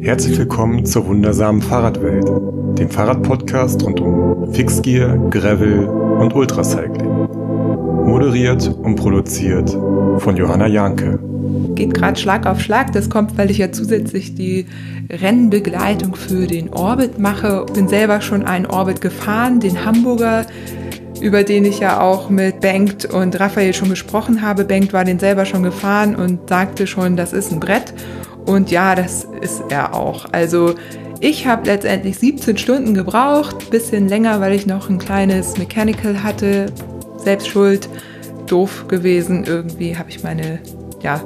Herzlich willkommen zur wundersamen Fahrradwelt, dem Fahrradpodcast rund um Fixgear, Gravel und Ultracycling. Moderiert und produziert von Johanna Janke. Geht gerade Schlag auf Schlag. Das kommt, weil ich ja zusätzlich die Rennbegleitung für den Orbit mache. Bin selber schon einen Orbit gefahren, den Hamburger über den ich ja auch mit Bengt und Raphael schon gesprochen habe. Bengt war den selber schon gefahren und sagte schon, das ist ein Brett. Und ja, das ist er auch. Also ich habe letztendlich 17 Stunden gebraucht, bisschen länger, weil ich noch ein kleines Mechanical hatte. Selbst schuld, doof gewesen. Irgendwie habe ich meine, ja,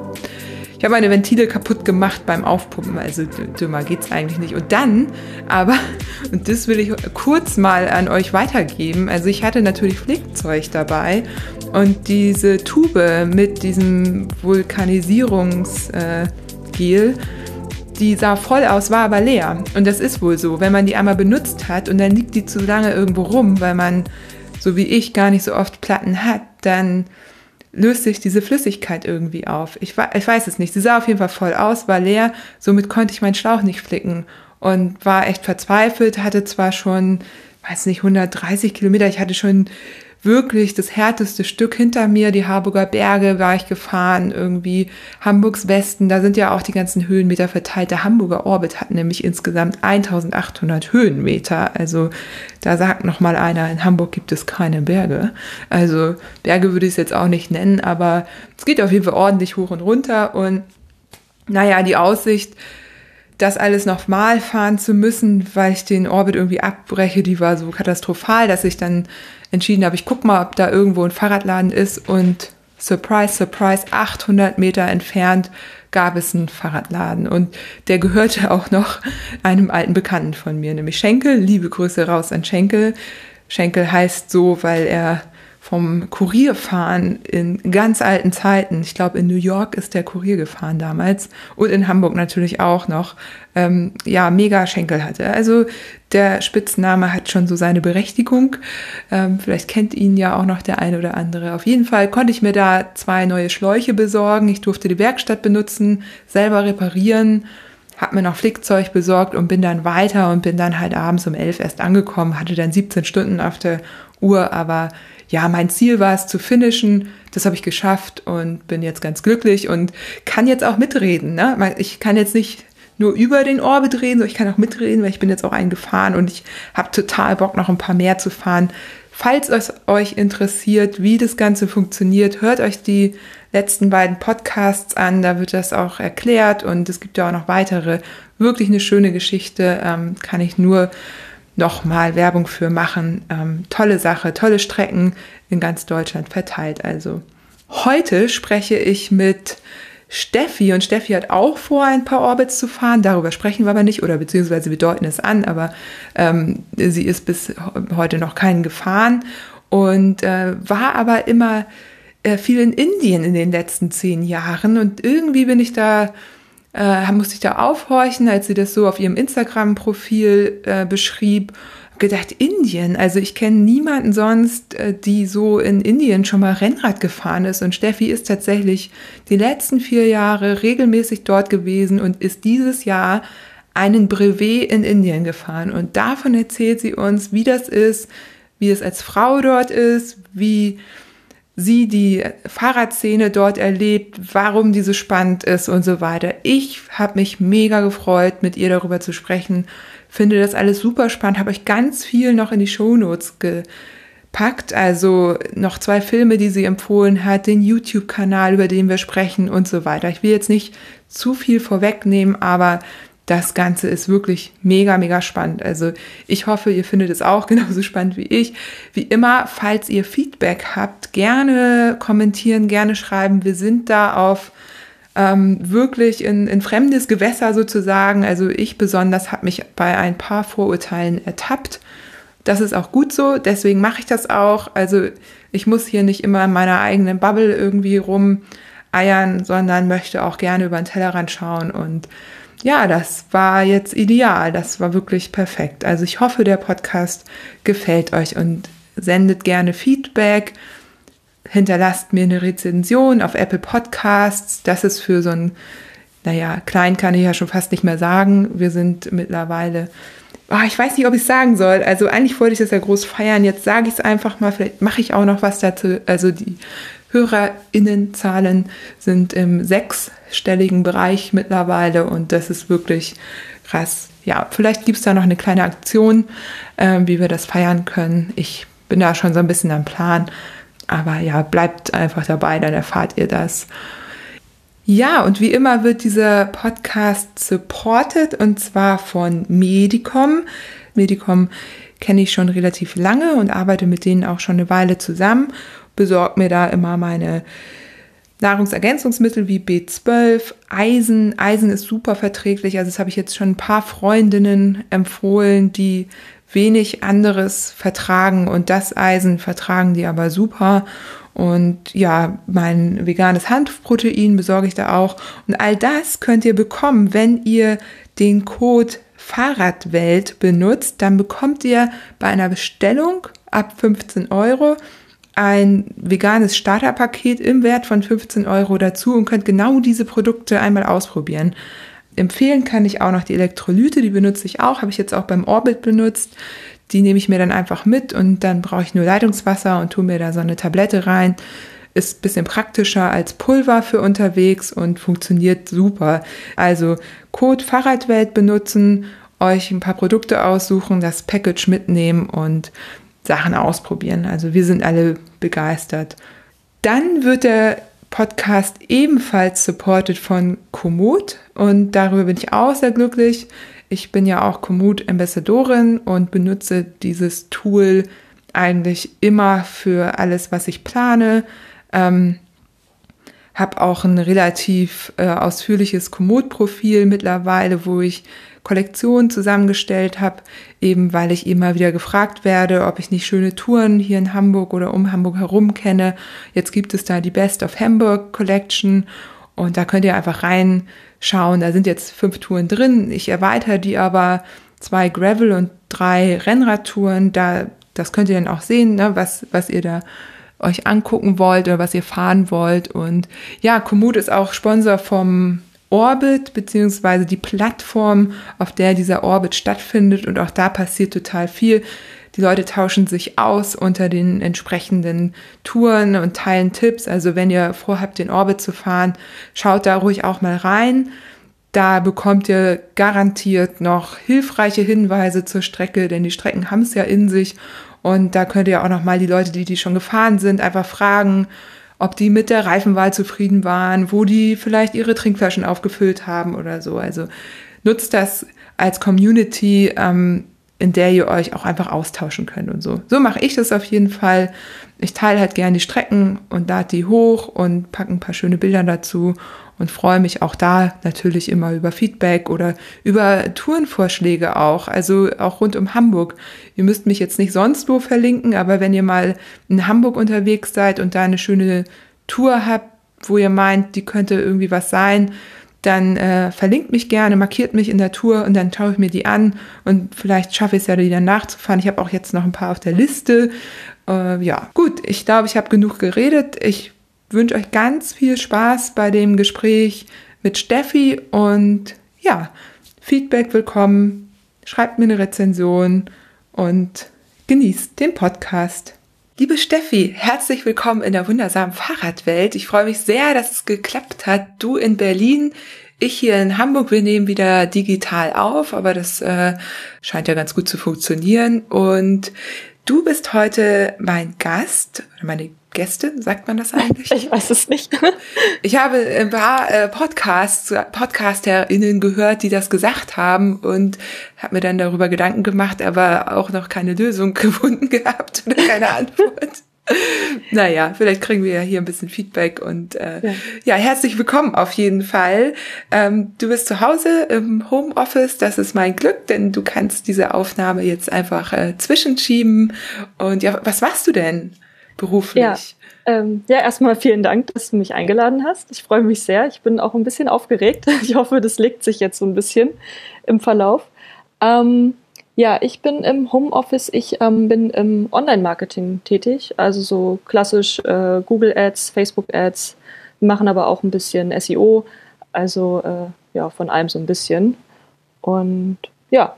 ich habe meine Ventile kaputt gemacht beim Aufpumpen, also dümmer geht's eigentlich nicht. Und dann, aber, und das will ich kurz mal an euch weitergeben, also ich hatte natürlich Flickzeug dabei und diese Tube mit diesem Vulkanisierungsgel, äh, die sah voll aus, war aber leer. Und das ist wohl so, wenn man die einmal benutzt hat und dann liegt die zu lange irgendwo rum, weil man, so wie ich, gar nicht so oft Platten hat, dann löst sich diese Flüssigkeit irgendwie auf. Ich, ich weiß es nicht. Sie sah auf jeden Fall voll aus, war leer, somit konnte ich meinen Schlauch nicht flicken und war echt verzweifelt, hatte zwar schon, weiß nicht, 130 Kilometer, ich hatte schon wirklich das härteste Stück hinter mir. Die Harburger Berge war ich gefahren, irgendwie Hamburgs Westen. Da sind ja auch die ganzen Höhenmeter verteilt. Der Hamburger Orbit hat nämlich insgesamt 1800 Höhenmeter. Also da sagt noch mal einer, in Hamburg gibt es keine Berge. Also Berge würde ich es jetzt auch nicht nennen, aber es geht auf jeden Fall ordentlich hoch und runter. Und naja, die Aussicht, das alles nochmal fahren zu müssen, weil ich den Orbit irgendwie abbreche, die war so katastrophal, dass ich dann entschieden habe, ich guck mal, ob da irgendwo ein Fahrradladen ist und surprise, surprise, 800 Meter entfernt gab es einen Fahrradladen und der gehörte auch noch einem alten Bekannten von mir, nämlich Schenkel. Liebe Grüße raus an Schenkel. Schenkel heißt so, weil er vom Kurierfahren in ganz alten Zeiten. Ich glaube, in New York ist der Kurier gefahren damals und in Hamburg natürlich auch noch. Ähm, ja, mega Schenkel hatte. Also der Spitzname hat schon so seine Berechtigung. Ähm, vielleicht kennt ihn ja auch noch der eine oder andere. Auf jeden Fall konnte ich mir da zwei neue Schläuche besorgen. Ich durfte die Werkstatt benutzen, selber reparieren habe mir noch Flickzeug besorgt und bin dann weiter und bin dann halt abends um elf erst angekommen, hatte dann 17 Stunden auf der Uhr, aber ja, mein Ziel war es zu finishen. Das habe ich geschafft und bin jetzt ganz glücklich und kann jetzt auch mitreden. Ne? Ich kann jetzt nicht nur über den Orbit reden, sondern ich kann auch mitreden, weil ich bin jetzt auch eingefahren und ich habe total Bock, noch ein paar mehr zu fahren. Falls es euch interessiert, wie das Ganze funktioniert, hört euch die letzten beiden Podcasts an, da wird das auch erklärt und es gibt ja auch noch weitere. Wirklich eine schöne Geschichte, ähm, kann ich nur nochmal Werbung für machen. Ähm, tolle Sache, tolle Strecken in ganz Deutschland verteilt. Also heute spreche ich mit Steffi und Steffi hat auch vor, ein paar Orbits zu fahren. Darüber sprechen wir aber nicht oder beziehungsweise wir deuten es an, aber ähm, sie ist bis heute noch keinen gefahren und äh, war aber immer äh, viel in Indien in den letzten zehn Jahren und irgendwie bin ich da äh, musste ich da aufhorchen, als sie das so auf ihrem Instagram-Profil äh, beschrieb. Gedacht, Indien, also ich kenne niemanden sonst, äh, die so in Indien schon mal Rennrad gefahren ist. Und Steffi ist tatsächlich die letzten vier Jahre regelmäßig dort gewesen und ist dieses Jahr einen Brevet in Indien gefahren. Und davon erzählt sie uns, wie das ist, wie es als Frau dort ist, wie sie die Fahrradszene dort erlebt, warum diese spannend ist und so weiter. Ich habe mich mega gefreut, mit ihr darüber zu sprechen. Finde das alles super spannend. Habe euch ganz viel noch in die Shownotes gepackt. Also noch zwei Filme, die sie empfohlen hat, den YouTube-Kanal, über den wir sprechen und so weiter. Ich will jetzt nicht zu viel vorwegnehmen, aber das Ganze ist wirklich mega, mega spannend. Also ich hoffe, ihr findet es auch genauso spannend wie ich. Wie immer, falls ihr Feedback habt, gerne kommentieren, gerne schreiben. Wir sind da auf ähm, wirklich in, in fremdes Gewässer sozusagen. Also ich besonders habe mich bei ein paar Vorurteilen ertappt. Das ist auch gut so, deswegen mache ich das auch. Also ich muss hier nicht immer in meiner eigenen Bubble irgendwie rumeiern, sondern möchte auch gerne über den Tellerrand schauen und ja, das war jetzt ideal. Das war wirklich perfekt. Also ich hoffe, der Podcast gefällt euch und sendet gerne Feedback. Hinterlasst mir eine Rezension auf Apple Podcasts. Das ist für so ein naja, klein kann ich ja schon fast nicht mehr sagen. Wir sind mittlerweile, oh, ich weiß nicht, ob ich es sagen soll. Also eigentlich wollte ich das ja groß feiern. Jetzt sage ich es einfach mal. Vielleicht mache ich auch noch was dazu. Also die HörerInnenzahlen sind im sechsstelligen Bereich mittlerweile und das ist wirklich krass. Ja, vielleicht gibt es da noch eine kleine Aktion, äh, wie wir das feiern können. Ich bin da schon so ein bisschen am Plan. Aber ja, bleibt einfach dabei, dann erfahrt ihr das. Ja, und wie immer wird dieser Podcast supported und zwar von Medicom. Medicom kenne ich schon relativ lange und arbeite mit denen auch schon eine Weile zusammen. Besorgt mir da immer meine Nahrungsergänzungsmittel wie B12, Eisen. Eisen ist super verträglich. Also das habe ich jetzt schon ein paar Freundinnen empfohlen, die wenig anderes vertragen und das Eisen vertragen die aber super. Und ja, mein veganes Hanfprotein besorge ich da auch. Und all das könnt ihr bekommen, wenn ihr den Code Fahrradwelt benutzt. Dann bekommt ihr bei einer Bestellung ab 15 Euro ein veganes Starterpaket im Wert von 15 Euro dazu und könnt genau diese Produkte einmal ausprobieren. Empfehlen kann ich auch noch die Elektrolyte, die benutze ich auch, habe ich jetzt auch beim Orbit benutzt. Die nehme ich mir dann einfach mit und dann brauche ich nur Leitungswasser und tue mir da so eine Tablette rein. Ist ein bisschen praktischer als Pulver für unterwegs und funktioniert super. Also Code Fahrradwelt benutzen, euch ein paar Produkte aussuchen, das Package mitnehmen und Sachen ausprobieren. Also wir sind alle begeistert. Dann wird der Podcast ebenfalls supported von Komoot und darüber bin ich auch sehr glücklich. Ich bin ja auch Komoot-Ambassadorin und benutze dieses Tool eigentlich immer für alles, was ich plane. Ähm, habe auch ein relativ äh, ausführliches Komoot-Profil mittlerweile, wo ich Kollektionen zusammengestellt habe, eben weil ich immer wieder gefragt werde, ob ich nicht schöne Touren hier in Hamburg oder um Hamburg herum kenne. Jetzt gibt es da die Best of Hamburg Collection und da könnt ihr einfach rein schauen. Da sind jetzt fünf Touren drin. Ich erweitere die aber zwei Gravel und drei Rennradtouren. Da, das könnt ihr dann auch sehen, ne, was, was ihr da euch angucken wollt oder was ihr fahren wollt. Und ja, Komoot ist auch Sponsor vom Orbit, beziehungsweise die Plattform, auf der dieser Orbit stattfindet. Und auch da passiert total viel. Die Leute tauschen sich aus unter den entsprechenden Touren und teilen Tipps. Also wenn ihr vorhabt, den Orbit zu fahren, schaut da ruhig auch mal rein. Da bekommt ihr garantiert noch hilfreiche Hinweise zur Strecke, denn die Strecken haben es ja in sich. Und da könnt ihr auch noch mal die Leute, die die schon gefahren sind, einfach fragen, ob die mit der Reifenwahl zufrieden waren, wo die vielleicht ihre Trinkflaschen aufgefüllt haben oder so. Also nutzt das als Community. Ähm, in der ihr euch auch einfach austauschen könnt und so. So mache ich das auf jeden Fall. Ich teile halt gerne die Strecken und lade die hoch und packe ein paar schöne Bilder dazu und freue mich auch da natürlich immer über Feedback oder über Tourenvorschläge auch, also auch rund um Hamburg. Ihr müsst mich jetzt nicht sonst wo verlinken, aber wenn ihr mal in Hamburg unterwegs seid und da eine schöne Tour habt, wo ihr meint, die könnte irgendwie was sein, dann äh, verlinkt mich gerne, markiert mich in der Tour und dann schaue ich mir die an und vielleicht schaffe ich es ja, die dann nachzufahren. Ich habe auch jetzt noch ein paar auf der Liste. Äh, ja, gut, ich glaube, ich habe genug geredet. Ich wünsche euch ganz viel Spaß bei dem Gespräch mit Steffi und ja, Feedback willkommen. Schreibt mir eine Rezension und genießt den Podcast. Liebe Steffi, herzlich willkommen in der wundersamen Fahrradwelt. Ich freue mich sehr, dass es geklappt hat. Du in Berlin, ich hier in Hamburg. Wir nehmen wieder digital auf, aber das äh, scheint ja ganz gut zu funktionieren. Und du bist heute mein Gast, meine Gäste, sagt man das eigentlich? Ich weiß es nicht. Ich habe ein paar äh, Podcasts, PodcasterInnen gehört, die das gesagt haben und habe mir dann darüber Gedanken gemacht, aber auch noch keine Lösung gefunden gehabt oder keine Antwort. naja, vielleicht kriegen wir ja hier ein bisschen Feedback und äh, ja. ja herzlich willkommen auf jeden Fall. Ähm, du bist zu Hause im Homeoffice, das ist mein Glück, denn du kannst diese Aufnahme jetzt einfach äh, zwischenschieben. Und ja, was machst du denn? Beruflich? Ja, ähm, ja, erstmal vielen Dank, dass du mich eingeladen hast. Ich freue mich sehr. Ich bin auch ein bisschen aufgeregt. Ich hoffe, das legt sich jetzt so ein bisschen im Verlauf. Ähm, ja, ich bin im Homeoffice, ich ähm, bin im Online-Marketing tätig, also so klassisch äh, Google Ads, Facebook Ads, wir machen aber auch ein bisschen SEO. Also äh, ja, von allem so ein bisschen. Und ja,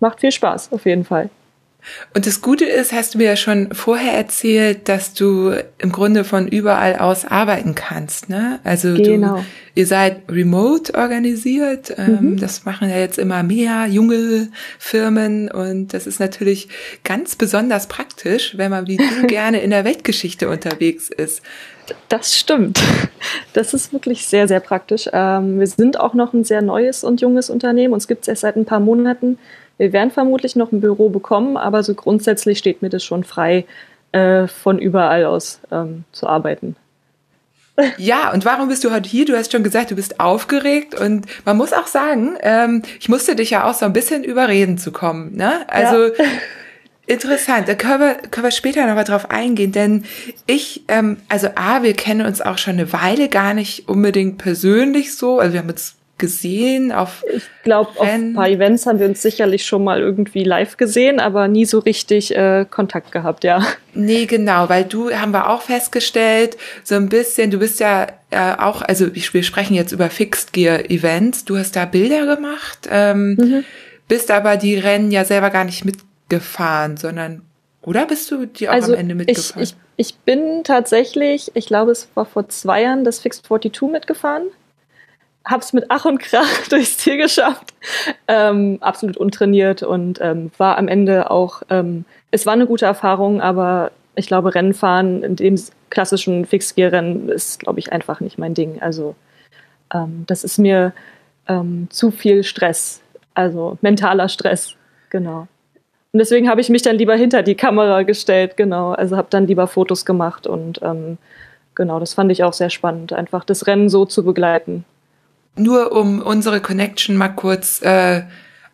macht viel Spaß auf jeden Fall. Und das Gute ist, hast du mir ja schon vorher erzählt, dass du im Grunde von überall aus arbeiten kannst, ne? Also genau. du, ihr seid remote organisiert. Ähm, mhm. Das machen ja jetzt immer mehr junge Firmen und das ist natürlich ganz besonders praktisch, wenn man wie du gerne in der Weltgeschichte unterwegs ist. Das stimmt. Das ist wirklich sehr, sehr praktisch. Ähm, wir sind auch noch ein sehr neues und junges Unternehmen. Uns gibt es erst seit ein paar Monaten. Wir werden vermutlich noch ein Büro bekommen, aber so grundsätzlich steht mir das schon frei, äh, von überall aus ähm, zu arbeiten. Ja, und warum bist du heute hier? Du hast schon gesagt, du bist aufgeregt und man muss auch sagen, ähm, ich musste dich ja auch so ein bisschen überreden zu kommen. Ne? Also ja. interessant, da können wir, können wir später noch mal drauf eingehen, denn ich, ähm, also A, wir kennen uns auch schon eine Weile gar nicht unbedingt persönlich so, also wir haben uns gesehen auf Ich glaube, auf ein paar Events haben wir uns sicherlich schon mal irgendwie live gesehen, aber nie so richtig äh, Kontakt gehabt, ja. Nee, genau, weil du haben wir auch festgestellt, so ein bisschen, du bist ja äh, auch, also wir sprechen jetzt über Fixed Gear Events, du hast da Bilder gemacht, ähm, mhm. bist aber die Rennen ja selber gar nicht mitgefahren, sondern oder bist du die auch also am Ende mitgefahren? Ich, ich, ich bin tatsächlich, ich glaube, es war vor zwei Jahren das Fixed 42 mitgefahren habe es mit Ach und Krach durchs Ziel geschafft, ähm, absolut untrainiert und ähm, war am Ende auch, ähm, es war eine gute Erfahrung, aber ich glaube, Rennfahren in dem klassischen Fixgear-Rennen ist, glaube ich, einfach nicht mein Ding. Also ähm, das ist mir ähm, zu viel Stress, also mentaler Stress, genau. Und deswegen habe ich mich dann lieber hinter die Kamera gestellt, genau. Also habe dann lieber Fotos gemacht und ähm, genau, das fand ich auch sehr spannend, einfach das Rennen so zu begleiten nur um unsere Connection mal kurz äh,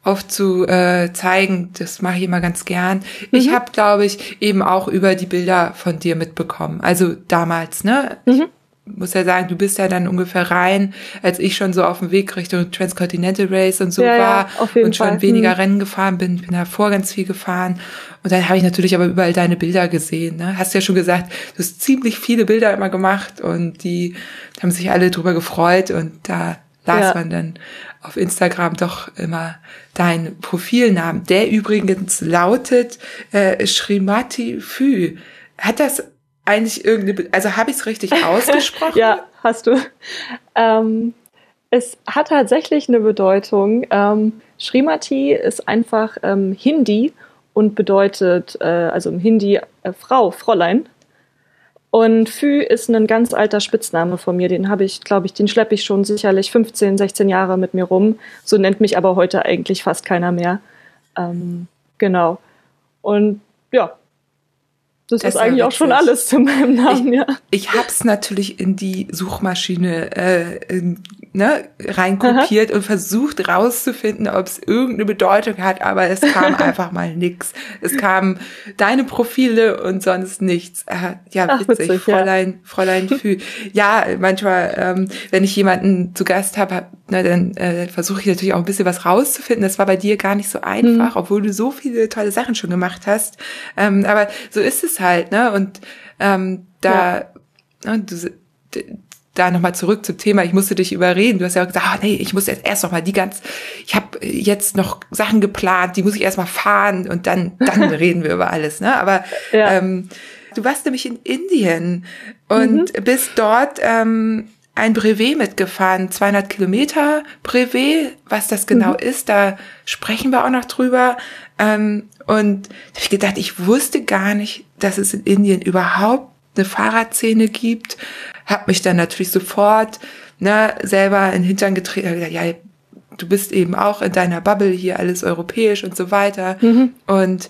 aufzuzeigen, das mache ich immer ganz gern. Mhm. Ich habe, glaube ich, eben auch über die Bilder von dir mitbekommen. Also damals, ne? Mhm. Ich muss ja sagen, du bist ja dann ungefähr rein, als ich schon so auf dem Weg Richtung Transcontinental Race und so ja, war ja, und schon Fall. weniger mhm. Rennen gefahren bin, bin davor ganz viel gefahren. Und dann habe ich natürlich aber überall deine Bilder gesehen. Ne? Hast ja schon gesagt, du hast ziemlich viele Bilder immer gemacht und die haben sich alle drüber gefreut und da las ja. man dann auf Instagram doch immer dein Profilnamen, der übrigens lautet äh, Shrimati Fü. Hat das eigentlich irgendeine, also habe ich es richtig ausgesprochen? ja, hast du. Ähm, es hat tatsächlich eine Bedeutung. Ähm, Shrimati ist einfach ähm, Hindi und bedeutet, äh, also im Hindi äh, Frau, Fräulein. Und Fü ist ein ganz alter Spitzname von mir. Den habe ich, glaube ich, den schleppe ich schon sicherlich 15, 16 Jahre mit mir rum. So nennt mich aber heute eigentlich fast keiner mehr. Ähm, genau. Und ja, das, das ist eigentlich auch schon alles zu meinem Namen, ich, ja. Ich habe es natürlich in die Suchmaschine äh, in, ne, reinkopiert Aha. und versucht rauszufinden, ob es irgendeine Bedeutung hat, aber es kam einfach mal nix. Es kamen deine Profile und sonst nichts. Äh, ja, Ach, witzig, witzig, Fräulein, ja. Fräulein Fü. ja, manchmal, ähm, wenn ich jemanden zu Gast habe, ne, dann äh, versuche ich natürlich auch ein bisschen was rauszufinden. Das war bei dir gar nicht so einfach, mhm. obwohl du so viele tolle Sachen schon gemacht hast. Ähm, aber so ist es halt, ne? Und ähm, da, ja. ne, du, da nochmal zurück zum Thema, ich musste dich überreden. Du hast ja gesagt, ah, nee, ich muss jetzt erst noch mal die ganz, ich habe jetzt noch Sachen geplant, die muss ich erst mal fahren und dann, dann reden wir über alles. Ne? Aber ja. ähm, du warst nämlich in Indien und mhm. bist dort ähm, ein Brevet mitgefahren, 200 Kilometer Brevet, was das genau mhm. ist, da sprechen wir auch noch drüber. Ähm, und da habe ich gedacht, ich wusste gar nicht, dass es in Indien überhaupt eine Fahrradszene gibt. Hab mich dann natürlich sofort ne, selber in den Hintern getreten. Gesagt, ja, du bist eben auch in deiner Bubble hier alles europäisch und so weiter. Mhm. Und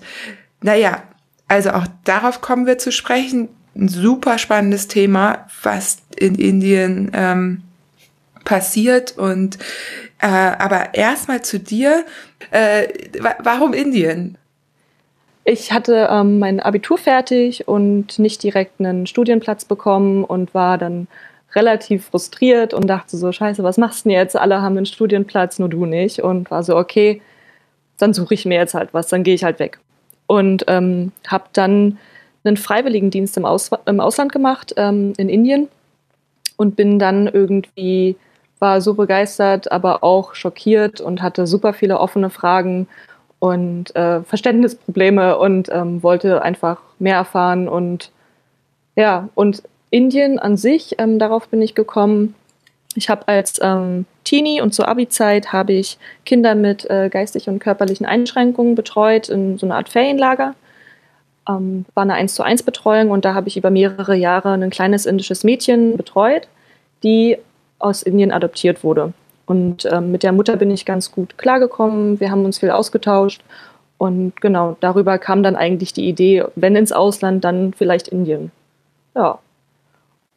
naja, also auch darauf kommen wir zu sprechen ein super spannendes Thema, was in Indien ähm, passiert. Und äh, aber erstmal zu dir. Äh, warum Indien? Ich hatte ähm, mein Abitur fertig und nicht direkt einen Studienplatz bekommen und war dann relativ frustriert und dachte so, scheiße, was machst du denn jetzt? Alle haben einen Studienplatz, nur du nicht. Und war so, okay, dann suche ich mir jetzt halt was, dann gehe ich halt weg. Und ähm, habe dann einen Freiwilligendienst im, Aus im Ausland gemacht, ähm, in Indien. Und bin dann irgendwie war so begeistert, aber auch schockiert und hatte super viele offene Fragen und äh, Verständnisprobleme und ähm, wollte einfach mehr erfahren und ja, und Indien an sich, ähm, darauf bin ich gekommen. Ich habe als ähm, Teenie und zur Abi-Zeit habe ich Kinder mit äh, geistig und körperlichen Einschränkungen betreut in so einer Art Ferienlager. Ähm, war eine 1 zu 1 Betreuung und da habe ich über mehrere Jahre ein kleines indisches Mädchen betreut, die aus Indien adoptiert wurde. Und ähm, mit der Mutter bin ich ganz gut klargekommen. Wir haben uns viel ausgetauscht. Und genau, darüber kam dann eigentlich die Idee, wenn ins Ausland, dann vielleicht Indien. Ja.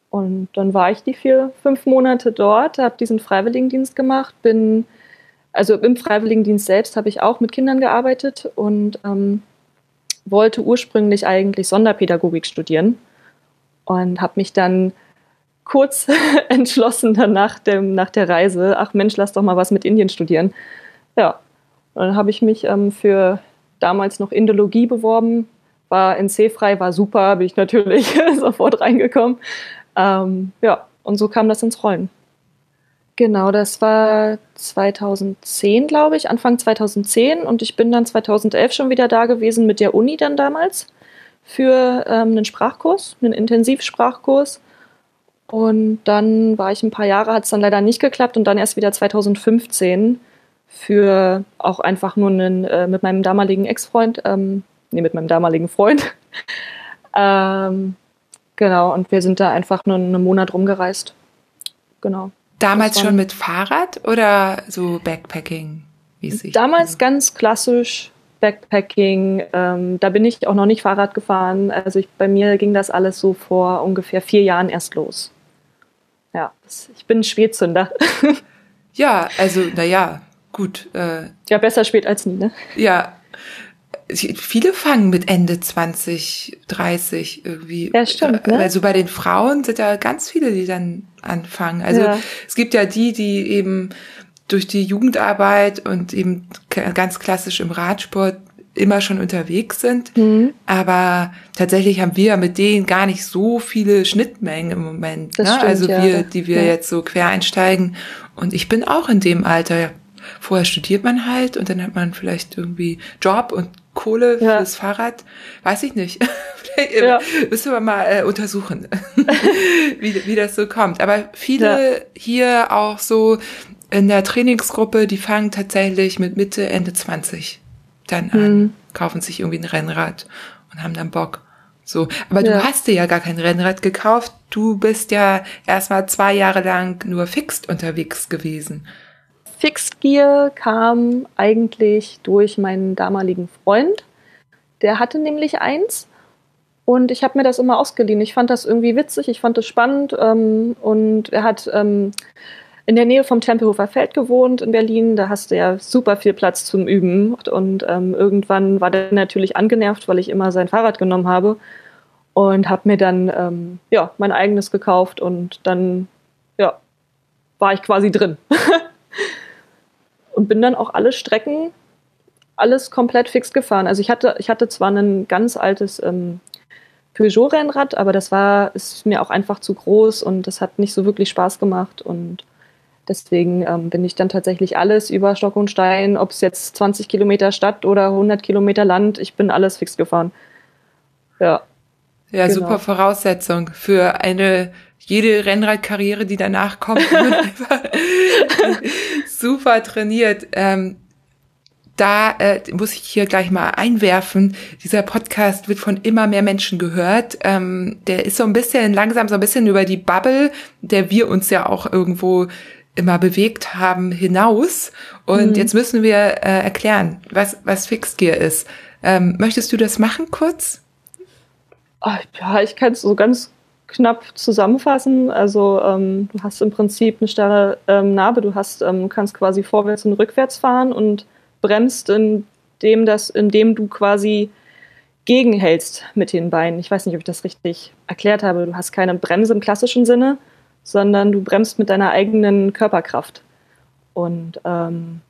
Und dann war ich die vier, fünf Monate dort, habe diesen Freiwilligendienst gemacht, bin, also im Freiwilligendienst selbst habe ich auch mit Kindern gearbeitet und ähm, wollte ursprünglich eigentlich Sonderpädagogik studieren und habe mich dann kurz entschlossen dann nach, dem, nach der Reise, ach Mensch, lass doch mal was mit Indien studieren. Ja, und dann habe ich mich ähm, für damals noch Indologie beworben, war NC-frei, war super, bin ich natürlich sofort reingekommen. Ähm, ja, und so kam das ins Rollen. Genau, das war 2010, glaube ich, Anfang 2010 und ich bin dann 2011 schon wieder da gewesen mit der Uni dann damals für ähm, einen Sprachkurs, einen Intensivsprachkurs und dann war ich ein paar Jahre, hat es dann leider nicht geklappt und dann erst wieder 2015 für auch einfach nur einen, äh, mit meinem damaligen Ex-Freund, ähm, nee, mit meinem damaligen Freund. ähm, genau, und wir sind da einfach nur einen Monat rumgereist. Genau. Damals schon mit Fahrrad oder so Backpacking? Mäßig? Damals ganz klassisch Backpacking. Ähm, da bin ich auch noch nicht Fahrrad gefahren. Also ich, bei mir ging das alles so vor ungefähr vier Jahren erst los ja, ich bin ein Spätzünder. ja, also, naja, gut. Äh, ja, besser spät als nie, ne? Ja. Viele fangen mit Ende 20, 30 irgendwie. Ja, stimmt. Ne? Also bei den Frauen sind da ganz viele, die dann anfangen. Also ja. es gibt ja die, die eben durch die Jugendarbeit und eben ganz klassisch im Radsport immer schon unterwegs sind. Mhm. Aber tatsächlich haben wir mit denen gar nicht so viele Schnittmengen im Moment. Ne? Stimmt, also wir, ja. die wir ja. jetzt so quer einsteigen. Und ich bin auch in dem Alter. Vorher studiert man halt und dann hat man vielleicht irgendwie Job und Kohle ja. fürs Fahrrad. Weiß ich nicht. ja. müssen wir mal äh, untersuchen, wie, wie das so kommt. Aber viele hier auch so in der Trainingsgruppe, die fangen tatsächlich mit Mitte, Ende 20 dann an, mhm. kaufen sich irgendwie ein Rennrad und haben dann Bock. So, aber ja. du hast dir ja gar kein Rennrad gekauft. Du bist ja erstmal zwei Jahre lang nur Fixed unterwegs gewesen. Fixed Gear kam eigentlich durch meinen damaligen Freund. Der hatte nämlich eins und ich habe mir das immer ausgeliehen. Ich fand das irgendwie witzig, ich fand das spannend ähm, und er hat ähm, in der Nähe vom Tempelhofer Feld gewohnt in Berlin. Da hast du ja super viel Platz zum Üben. Und ähm, irgendwann war der natürlich angenervt, weil ich immer sein Fahrrad genommen habe. Und habe mir dann ähm, ja, mein eigenes gekauft und dann ja, war ich quasi drin. und bin dann auch alle Strecken, alles komplett fix gefahren. Also ich hatte, ich hatte zwar ein ganz altes ähm, Peugeot-Rennrad, aber das war, ist mir auch einfach zu groß und das hat nicht so wirklich Spaß gemacht. Und Deswegen ähm, bin ich dann tatsächlich alles über Stock und Stein, ob es jetzt 20 Kilometer Stadt oder 100 Kilometer Land, ich bin alles fix gefahren. Ja. Ja, genau. super Voraussetzung für eine jede Rennradkarriere, die danach kommt, super trainiert. Ähm, da äh, muss ich hier gleich mal einwerfen, dieser Podcast wird von immer mehr Menschen gehört. Ähm, der ist so ein bisschen langsam, so ein bisschen über die Bubble, der wir uns ja auch irgendwo immer bewegt haben, hinaus. Und mhm. jetzt müssen wir äh, erklären, was, was Fixed Gear ist. Ähm, möchtest du das machen kurz? Ach, ja, ich kann es so ganz knapp zusammenfassen. Also ähm, du hast im Prinzip eine starre ähm, Narbe, du hast, ähm, kannst quasi vorwärts und rückwärts fahren und bremst, indem, das, indem du quasi gegenhältst mit den Beinen. Ich weiß nicht, ob ich das richtig erklärt habe. Du hast keine Bremse im klassischen Sinne, sondern du bremst mit deiner eigenen Körperkraft. Und ähm,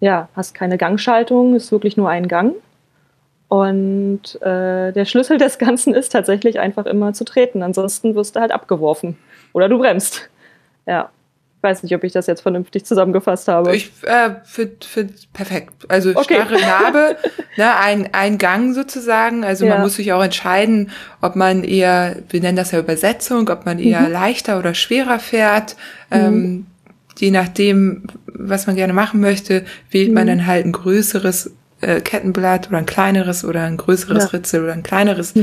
ja, hast keine Gangschaltung, ist wirklich nur ein Gang. Und äh, der Schlüssel des Ganzen ist tatsächlich einfach immer zu treten. Ansonsten wirst du halt abgeworfen. Oder du bremst. Ja. Weiß nicht, ob ich das jetzt vernünftig zusammengefasst habe. Ich äh, finde find perfekt. Also okay. starre Narbe, ne, ein, ein Gang sozusagen. Also ja. man muss sich auch entscheiden, ob man eher, wir nennen das ja Übersetzung, ob man eher mhm. leichter oder schwerer fährt. Mhm. Ähm, je nachdem, was man gerne machen möchte, wählt mhm. man dann halt ein größeres äh, Kettenblatt oder ein kleineres oder ein größeres ja. Ritzel oder ein kleineres.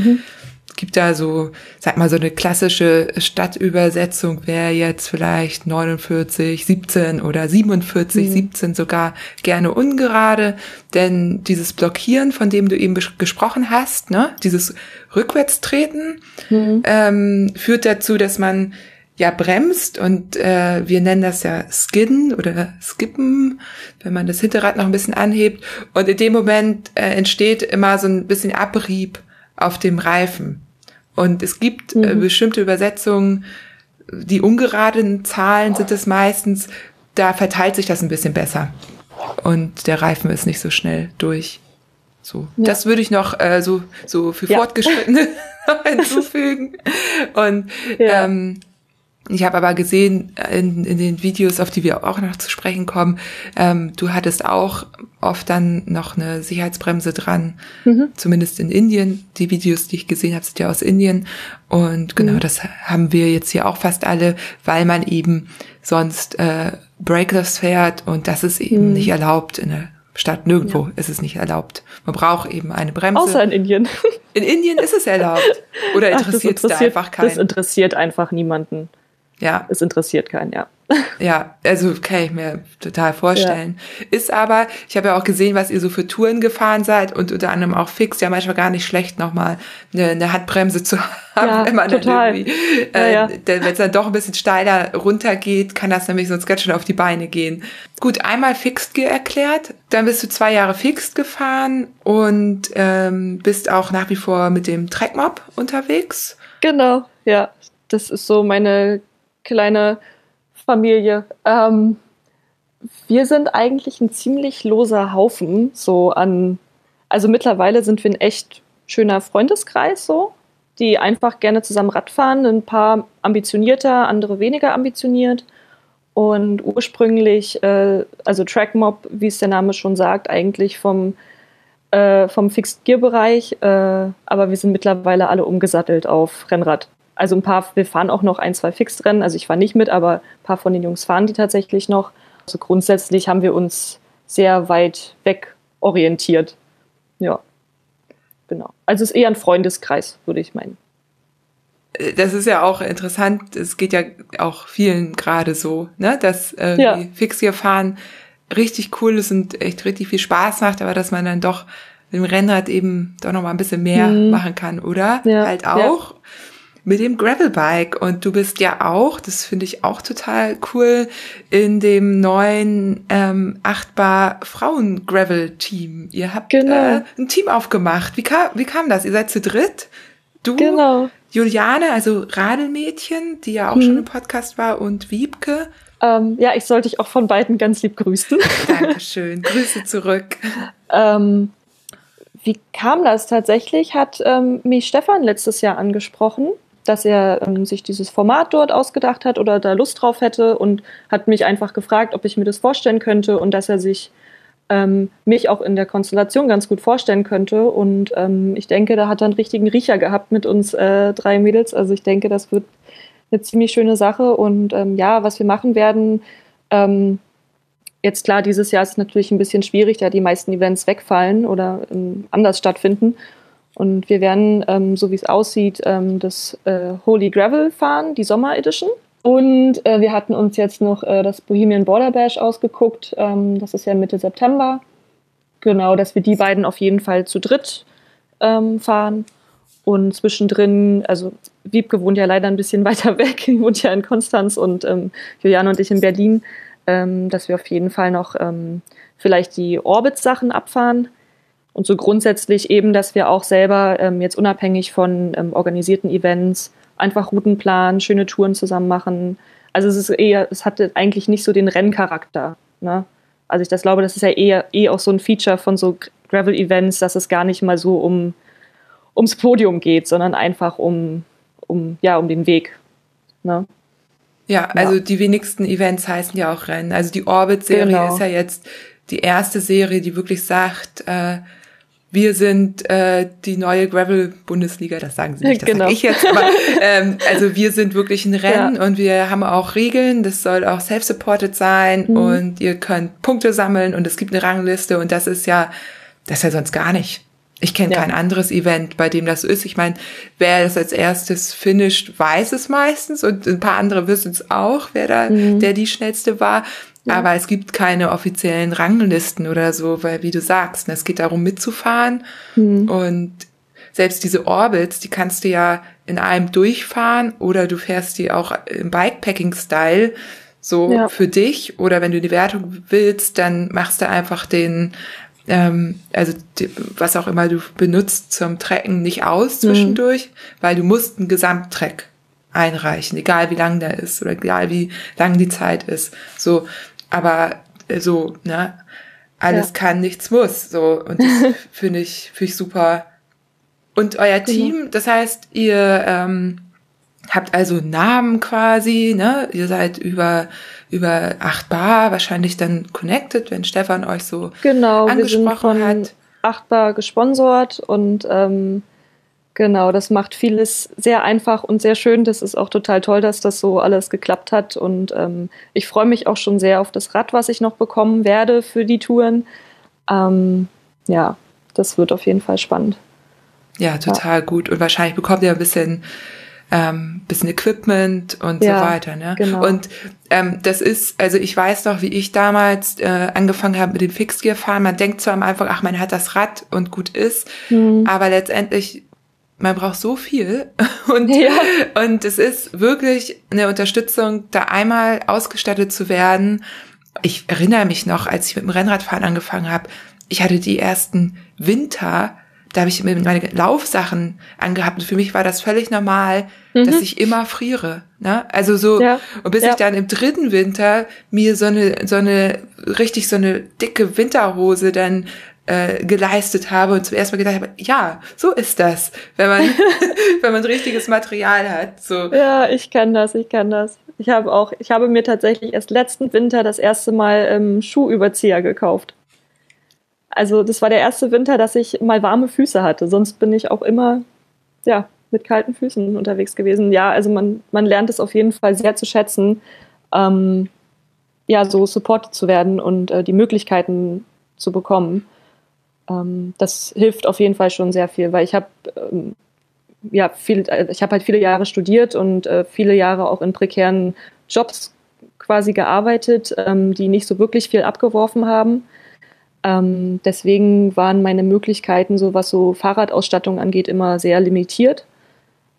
Gibt da so, sag mal, so eine klassische Stadtübersetzung wäre jetzt vielleicht 49, 17 oder 47, mhm. 17 sogar gerne ungerade, denn dieses Blockieren, von dem du eben gesprochen hast, ne, dieses Rückwärtstreten, mhm. ähm, führt dazu, dass man ja bremst und äh, wir nennen das ja Skidden oder Skippen, wenn man das Hinterrad noch ein bisschen anhebt und in dem Moment äh, entsteht immer so ein bisschen Abrieb auf dem Reifen. Und es gibt äh, mhm. bestimmte Übersetzungen, die ungeraden Zahlen sind es meistens, da verteilt sich das ein bisschen besser. Und der Reifen ist nicht so schnell durch. So, ja. das würde ich noch äh, so so für ja. Fortgeschrittene hinzufügen. Und ja. ähm, ich habe aber gesehen äh, in, in den Videos, auf die wir auch noch zu sprechen kommen, ähm, du hattest auch oft dann noch eine Sicherheitsbremse dran, mhm. zumindest in Indien. Die Videos, die ich gesehen habe, sind ja aus Indien. Und genau, mhm. das haben wir jetzt hier auch fast alle, weil man eben sonst äh, Breakless fährt und das ist eben mhm. nicht erlaubt in der Stadt. Nirgendwo ja. ist es nicht erlaubt. Man braucht eben eine Bremse. Außer in Indien. In Indien ist es erlaubt. Oder interessiert es da einfach keinen? Das interessiert einfach niemanden. Ja. Es interessiert keinen, ja. Ja, also kann ich mir total vorstellen. Ja. Ist aber, ich habe ja auch gesehen, was ihr so für Touren gefahren seid und unter anderem auch fix, ja manchmal gar nicht schlecht, nochmal eine, eine Handbremse zu haben, ja, wenn man total. dann irgendwie, äh, ja, wenn es dann doch ein bisschen steiler runtergeht, kann das nämlich sonst ganz schön auf die Beine gehen. Gut, einmal Fixed Gear erklärt, dann bist du zwei Jahre Fixed gefahren und ähm, bist auch nach wie vor mit dem Trackmob unterwegs. Genau, ja. Das ist so meine kleine Familie. Ähm, wir sind eigentlich ein ziemlich loser Haufen, so an, also mittlerweile sind wir ein echt schöner Freundeskreis, so, die einfach gerne zusammen Rad fahren, ein paar ambitionierter, andere weniger ambitioniert. Und ursprünglich, äh, also Trackmob, wie es der Name schon sagt, eigentlich vom, äh, vom Fixed Gear Bereich, äh, aber wir sind mittlerweile alle umgesattelt auf Rennrad also ein paar, wir fahren auch noch ein, zwei Fixrennen. Also ich war nicht mit, aber ein paar von den Jungs fahren die tatsächlich noch. Also grundsätzlich haben wir uns sehr weit weg orientiert. Ja, genau. Also es ist eher ein Freundeskreis, würde ich meinen. Äh, das ist ja auch interessant. Es geht ja auch vielen gerade so, ne, dass äh, ja. Fix hier fahren richtig cool ist und echt richtig viel Spaß macht, aber dass man dann doch mit dem Rennrad eben doch noch mal ein bisschen mehr mhm. machen kann, oder? Ja. Halt auch. Ja mit dem Gravelbike. Und du bist ja auch, das finde ich auch total cool, in dem neuen ähm, Achtbar Frauen Gravel Team. Ihr habt genau. äh, ein Team aufgemacht. Wie kam, wie kam das? Ihr seid zu dritt? Du, genau. Juliane, also Radelmädchen, die ja auch hm. schon im Podcast war, und Wiebke. Ähm, ja, ich sollte dich auch von beiden ganz lieb grüßen. Dankeschön. Grüße zurück. ähm, wie kam das tatsächlich? Hat ähm, mich Stefan letztes Jahr angesprochen dass er ähm, sich dieses Format dort ausgedacht hat oder da Lust drauf hätte und hat mich einfach gefragt, ob ich mir das vorstellen könnte und dass er sich ähm, mich auch in der Konstellation ganz gut vorstellen könnte. Und ähm, ich denke, da hat er einen richtigen Riecher gehabt mit uns äh, drei Mädels. Also ich denke, das wird eine ziemlich schöne Sache. Und ähm, ja, was wir machen werden, ähm, jetzt klar, dieses Jahr ist es natürlich ein bisschen schwierig, da die meisten Events wegfallen oder ähm, anders stattfinden. Und wir werden, ähm, so wie es aussieht, ähm, das äh, Holy Gravel fahren, die Sommer Edition. Und äh, wir hatten uns jetzt noch äh, das Bohemian Border Bash ausgeguckt. Ähm, das ist ja Mitte September. Genau, dass wir die beiden auf jeden Fall zu dritt ähm, fahren. Und zwischendrin, also Wiebke wohnt ja leider ein bisschen weiter weg, die wohnt ja in Konstanz und ähm, Juliane und ich in Berlin, ähm, dass wir auf jeden Fall noch vielleicht die Orbit-Sachen abfahren und so grundsätzlich eben, dass wir auch selber ähm, jetzt unabhängig von ähm, organisierten Events einfach Routen planen, schöne Touren zusammen machen. Also es ist eher, es hat eigentlich nicht so den Renncharakter. Ne? Also ich das glaube, das ist ja eher eh auch so ein Feature von so Gravel-Events, dass es gar nicht mal so um ums Podium geht, sondern einfach um, um, ja, um den Weg. Ne? Ja, also ja. die wenigsten Events heißen ja auch Rennen. Also die Orbit-Serie genau. ist ja jetzt die erste Serie, die wirklich sagt, äh, wir sind äh, die neue Gravel-Bundesliga, das sagen sie nicht, das genau. sage ich jetzt, aber ähm, also wir sind wirklich ein Rennen ja. und wir haben auch Regeln, das soll auch self-supported sein mhm. und ihr könnt Punkte sammeln und es gibt eine Rangliste und das ist ja, das ist ja sonst gar nicht. Ich kenne ja. kein anderes Event, bei dem das ist. Ich meine, wer das als erstes finisht, weiß es meistens und ein paar andere wissen es auch, wer da, mhm. der die schnellste war. Ja. Aber es gibt keine offiziellen Ranglisten oder so, weil wie du sagst, ne, es geht darum mitzufahren mhm. und selbst diese Orbits, die kannst du ja in einem durchfahren oder du fährst die auch im Bikepacking-Style so ja. für dich oder wenn du die Wertung willst, dann machst du einfach den ähm, also die, was auch immer du benutzt zum Trecken nicht aus zwischendurch, mhm. weil du musst einen Gesamttrack einreichen, egal wie lang der ist oder egal wie lang die Zeit ist. So, aber äh, so, ne, alles ja. kann, nichts muss. So, und das finde ich, finde ich super. Und euer. Team, das heißt, ihr ähm, habt also Namen quasi, ne? Ihr seid über über 8 Bar wahrscheinlich dann connected, wenn Stefan euch so genau, angesprochen wir sind von hat. 8 Bar gesponsert und ähm, Genau, das macht vieles sehr einfach und sehr schön. Das ist auch total toll, dass das so alles geklappt hat. Und ähm, ich freue mich auch schon sehr auf das Rad, was ich noch bekommen werde für die Touren. Ähm, ja, das wird auf jeden Fall spannend. Ja, total ja. gut. Und wahrscheinlich bekommt ihr ein bisschen, ähm, bisschen Equipment und ja, so weiter. Ne? Genau. Und ähm, das ist, also ich weiß noch, wie ich damals äh, angefangen habe mit dem Fixgear fahren. Man denkt zwar am Anfang, ach, man hat das Rad und gut ist, mhm. aber letztendlich man braucht so viel und, ja. und es ist wirklich eine Unterstützung, da einmal ausgestattet zu werden. Ich erinnere mich noch, als ich mit dem Rennradfahren angefangen habe, ich hatte die ersten Winter, da habe ich meine Laufsachen angehabt und für mich war das völlig normal, mhm. dass ich immer friere. Ne? Also so, ja. und bis ja. ich dann im dritten Winter mir so eine, so eine, richtig so eine dicke Winterhose dann äh, geleistet habe und zum ersten Mal gedacht habe, ja, so ist das, wenn man, wenn man richtiges Material hat. So. Ja, ich kann das, ich kann das. Ich habe auch, ich habe mir tatsächlich erst letzten Winter das erste Mal ähm, Schuhüberzieher gekauft. Also das war der erste Winter, dass ich mal warme Füße hatte. Sonst bin ich auch immer, ja, mit kalten Füßen unterwegs gewesen. Ja, also man, man lernt es auf jeden Fall sehr zu schätzen, ähm, ja, so supported zu werden und äh, die Möglichkeiten zu bekommen ähm, das hilft auf jeden Fall schon sehr viel, weil ich habe ähm, ja viel, äh, ich halt viele Jahre studiert und äh, viele Jahre auch in prekären Jobs quasi gearbeitet, ähm, die nicht so wirklich viel abgeworfen haben. Ähm, deswegen waren meine Möglichkeiten, so was so Fahrradausstattung angeht, immer sehr limitiert.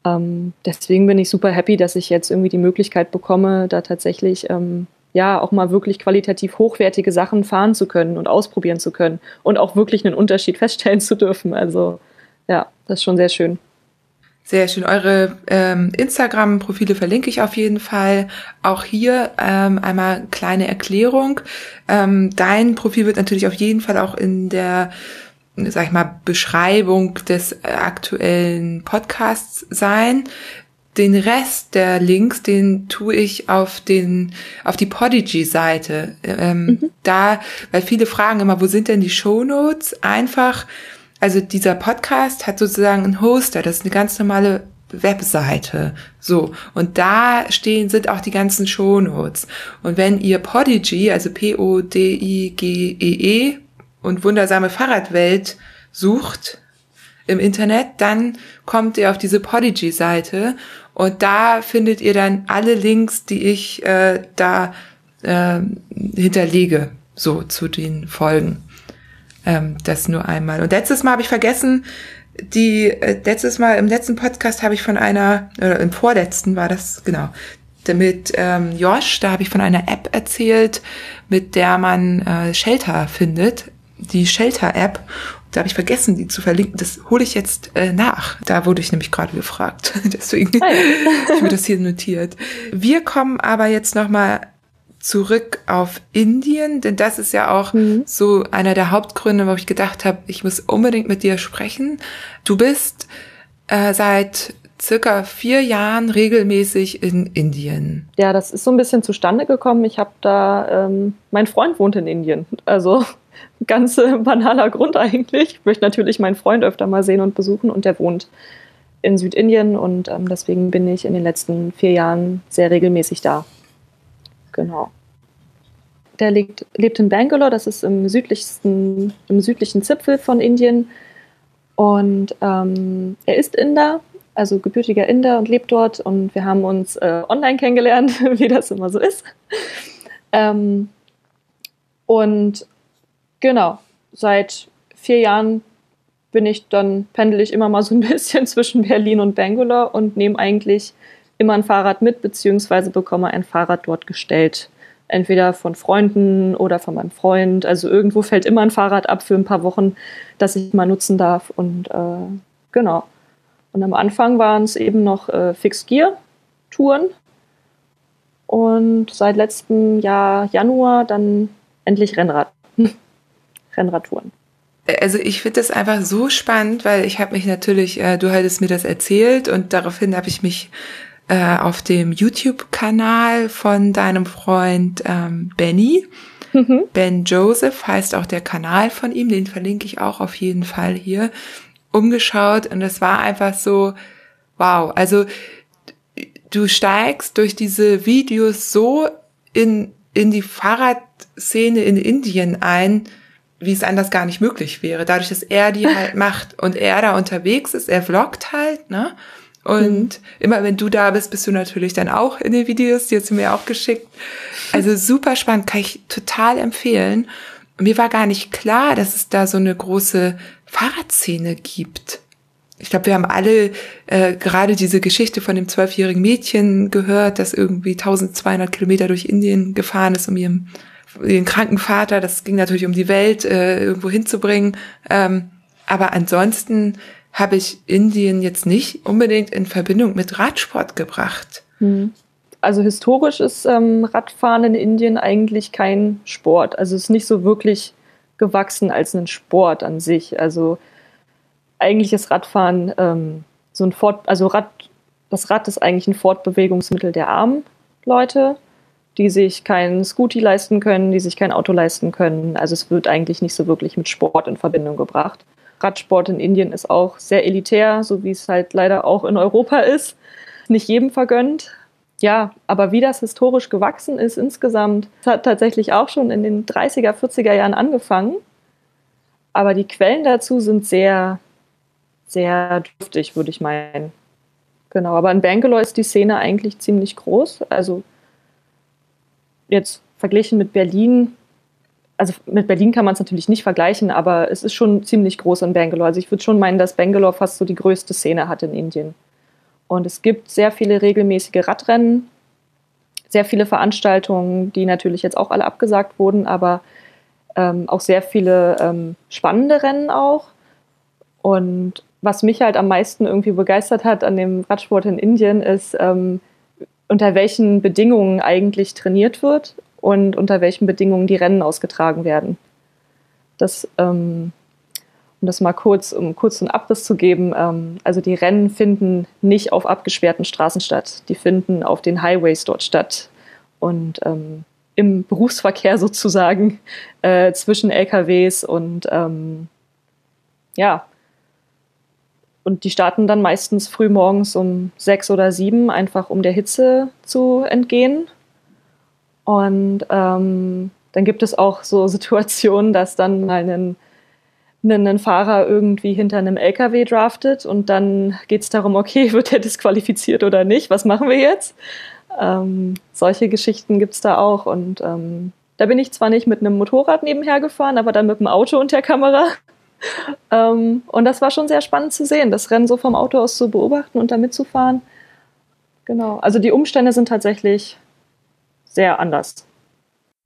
Ähm, deswegen bin ich super happy, dass ich jetzt irgendwie die Möglichkeit bekomme, da tatsächlich ähm, ja auch mal wirklich qualitativ hochwertige Sachen fahren zu können und ausprobieren zu können und auch wirklich einen Unterschied feststellen zu dürfen. Also ja, das ist schon sehr schön. Sehr schön. Eure ähm, Instagram-Profile verlinke ich auf jeden Fall. Auch hier ähm, einmal kleine Erklärung. Ähm, dein Profil wird natürlich auf jeden Fall auch in der sag ich mal, Beschreibung des aktuellen Podcasts sein den Rest der Links, den tue ich auf den auf die Podigy-Seite. Ähm, mhm. Da, weil viele fragen immer, wo sind denn die Shownotes? Einfach, also dieser Podcast hat sozusagen einen Hoster, das ist eine ganz normale Webseite. So. Und da stehen, sind auch die ganzen Shownotes. Und wenn ihr Podigy, also P-O-D-I-G-E-E -E und wundersame Fahrradwelt sucht im Internet, dann kommt ihr auf diese Podigy-Seite und da findet ihr dann alle Links, die ich äh, da äh, hinterlege, so zu den Folgen. Ähm, das nur einmal. Und letztes Mal habe ich vergessen, die äh, letztes Mal im letzten Podcast habe ich von einer, oder im vorletzten war das, genau, mit ähm, Josh, da habe ich von einer App erzählt, mit der man äh, Shelter findet, die Shelter-App. Da habe ich vergessen, die zu verlinken. Das hole ich jetzt äh, nach. Da wurde ich nämlich gerade gefragt. Deswegen oh habe ich mir das hier notiert. Wir kommen aber jetzt nochmal zurück auf Indien, denn das ist ja auch mhm. so einer der Hauptgründe, wo ich gedacht habe, ich muss unbedingt mit dir sprechen. Du bist äh, seit circa vier Jahren regelmäßig in Indien. Ja, das ist so ein bisschen zustande gekommen. Ich habe da, ähm, mein Freund wohnt in Indien. Also ganz banaler Grund eigentlich. Ich möchte natürlich meinen Freund öfter mal sehen und besuchen und der wohnt in Südindien und ähm, deswegen bin ich in den letzten vier Jahren sehr regelmäßig da. Genau. Der lebt, lebt in Bangalore, das ist im südlichsten, im südlichen Zipfel von Indien. Und ähm, er ist Inder, also gebürtiger Inder und lebt dort. Und wir haben uns äh, online kennengelernt, wie das immer so ist. Ähm, und genau, seit vier Jahren bin ich dann, pendel ich immer mal so ein bisschen zwischen Berlin und Bangalore und nehme eigentlich immer ein Fahrrad mit, beziehungsweise bekomme ein Fahrrad dort gestellt. Entweder von Freunden oder von meinem Freund. Also irgendwo fällt immer ein Fahrrad ab für ein paar Wochen, das ich mal nutzen darf. Und äh, genau. Und am Anfang waren es eben noch äh, Fixed Gear Touren. Und seit letztem Jahr Januar dann endlich Rennrad. Rennradtouren. Also ich finde das einfach so spannend, weil ich habe mich natürlich, äh, du hattest mir das erzählt und daraufhin habe ich mich äh, auf dem YouTube-Kanal von deinem Freund ähm, Benny, mhm. Ben Joseph heißt auch der Kanal von ihm, den verlinke ich auch auf jeden Fall hier, umgeschaut und es war einfach so, wow, also du steigst durch diese Videos so in, in die Fahrradszene in Indien ein, wie es anders gar nicht möglich wäre. Dadurch, dass er die halt macht und er da unterwegs ist, er vloggt halt, ne? Und mhm. immer wenn du da bist, bist du natürlich dann auch in den Videos, die hast du mir auch geschickt. Also super spannend, kann ich total empfehlen. Mir war gar nicht klar, dass es da so eine große Fahrradszene gibt. Ich glaube, wir haben alle äh, gerade diese Geschichte von dem zwölfjährigen Mädchen gehört, das irgendwie 1200 Kilometer durch Indien gefahren ist, um ihrem ihren kranken Vater, das ging natürlich um die Welt äh, irgendwo hinzubringen. Ähm, aber ansonsten habe ich Indien jetzt nicht unbedingt in Verbindung mit Radsport gebracht. Hm. Also historisch ist ähm, Radfahren in Indien eigentlich kein Sport. Also es ist nicht so wirklich gewachsen als ein Sport an sich. Also eigentlich ist Radfahren ähm, so ein Fort, also Rad, das Rad ist eigentlich ein Fortbewegungsmittel der armen Leute die sich kein Scooty leisten können, die sich kein Auto leisten können. Also es wird eigentlich nicht so wirklich mit Sport in Verbindung gebracht. Radsport in Indien ist auch sehr elitär, so wie es halt leider auch in Europa ist. Nicht jedem vergönnt. Ja, aber wie das historisch gewachsen ist insgesamt, hat tatsächlich auch schon in den 30er, 40er Jahren angefangen. Aber die Quellen dazu sind sehr, sehr dürftig, würde ich meinen. Genau, aber in Bangalore ist die Szene eigentlich ziemlich groß. Also jetzt verglichen mit Berlin, also mit Berlin kann man es natürlich nicht vergleichen, aber es ist schon ziemlich groß in Bangalore. Also ich würde schon meinen, dass Bangalore fast so die größte Szene hat in Indien. Und es gibt sehr viele regelmäßige Radrennen, sehr viele Veranstaltungen, die natürlich jetzt auch alle abgesagt wurden, aber ähm, auch sehr viele ähm, spannende Rennen auch. Und was mich halt am meisten irgendwie begeistert hat an dem Radsport in Indien, ist, ähm, unter welchen Bedingungen eigentlich trainiert wird und unter welchen Bedingungen die Rennen ausgetragen werden. Das, ähm, um das mal kurz, um kurz einen Abriss zu geben, ähm, also die Rennen finden nicht auf abgesperrten Straßen statt, die finden auf den Highways dort statt und ähm, im Berufsverkehr sozusagen äh, zwischen LKWs und ähm, ja, und die starten dann meistens früh morgens um sechs oder sieben, einfach um der Hitze zu entgehen. Und ähm, dann gibt es auch so Situationen, dass dann mal ein, ein Fahrer irgendwie hinter einem LKW draftet und dann geht es darum, okay, wird er disqualifiziert oder nicht? Was machen wir jetzt? Ähm, solche Geschichten gibt es da auch. Und ähm, da bin ich zwar nicht mit einem Motorrad nebenher gefahren, aber dann mit dem Auto und der Kamera ähm, und das war schon sehr spannend zu sehen, das Rennen so vom Auto aus zu beobachten und da mitzufahren. Genau. Also die Umstände sind tatsächlich sehr anders.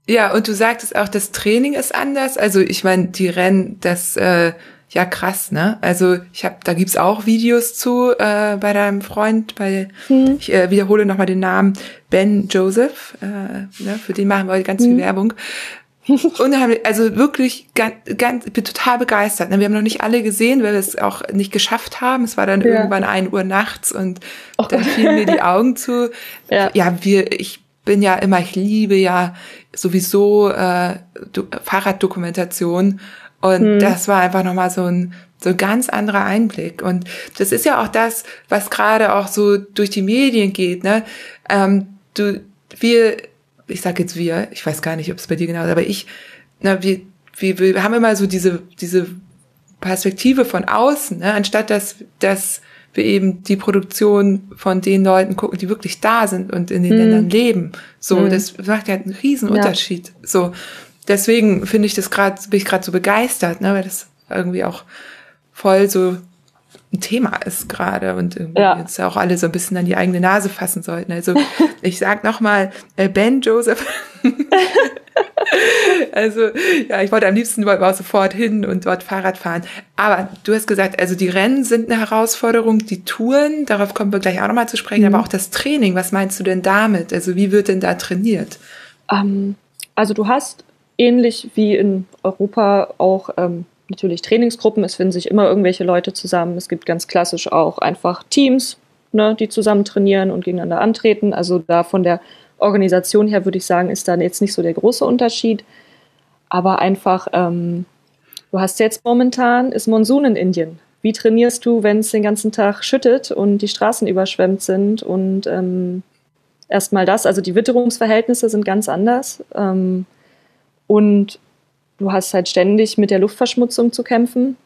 Ja, und du sagtest auch, das Training ist anders. Also ich meine, die Rennen, das äh, ja krass, ne? Also ich habe, da gibt's auch Videos zu äh, bei deinem Freund, bei hm. ich äh, wiederhole nochmal den Namen Ben Joseph, äh, ne? für den machen wir heute ganz hm. viel Werbung. Unheimlich, also wirklich ganz, ganz, bin total begeistert. Ne? Wir haben noch nicht alle gesehen, weil wir es auch nicht geschafft haben. Es war dann ja. irgendwann ein Uhr nachts und oh dann fielen mir die Augen zu. Ja. ja, wir, ich bin ja immer, ich liebe ja sowieso äh, Fahrraddokumentation und hm. das war einfach nochmal so ein so ein ganz anderer Einblick. Und das ist ja auch das, was gerade auch so durch die Medien geht. Ne? Ähm, du, wir ich sage jetzt wir, ich weiß gar nicht, ob es bei dir genau ist, aber ich, na, wir, wir, wir haben immer so diese, diese Perspektive von außen, ne? anstatt dass, dass wir eben die Produktion von den Leuten gucken, die wirklich da sind und in den hm. Ländern leben. So, hm. das macht ja einen riesen Unterschied. Ja. So, deswegen finde ich das gerade, bin ich gerade so begeistert, ne? weil das irgendwie auch voll so ein Thema ist gerade und irgendwie ja. jetzt auch alle so ein bisschen an die eigene Nase fassen sollten. Also ich sag nochmal, äh, Ben Joseph. also ja, ich wollte am liebsten mal sofort hin und dort Fahrrad fahren. Aber du hast gesagt, also die Rennen sind eine Herausforderung, die Touren, darauf kommen wir gleich auch nochmal zu sprechen, mhm. aber auch das Training, was meinst du denn damit? Also wie wird denn da trainiert? Ähm, also du hast ähnlich wie in Europa auch ähm, natürlich Trainingsgruppen, es finden sich immer irgendwelche Leute zusammen. Es gibt ganz klassisch auch einfach Teams, ne, die zusammen trainieren und gegeneinander antreten. Also da von der Organisation her würde ich sagen, ist da jetzt nicht so der große Unterschied. Aber einfach, ähm, du hast jetzt momentan, ist Monsun in Indien. Wie trainierst du, wenn es den ganzen Tag schüttet und die Straßen überschwemmt sind? Und ähm, erstmal das, also die Witterungsverhältnisse sind ganz anders. Ähm, und du hast halt ständig mit der Luftverschmutzung zu kämpfen.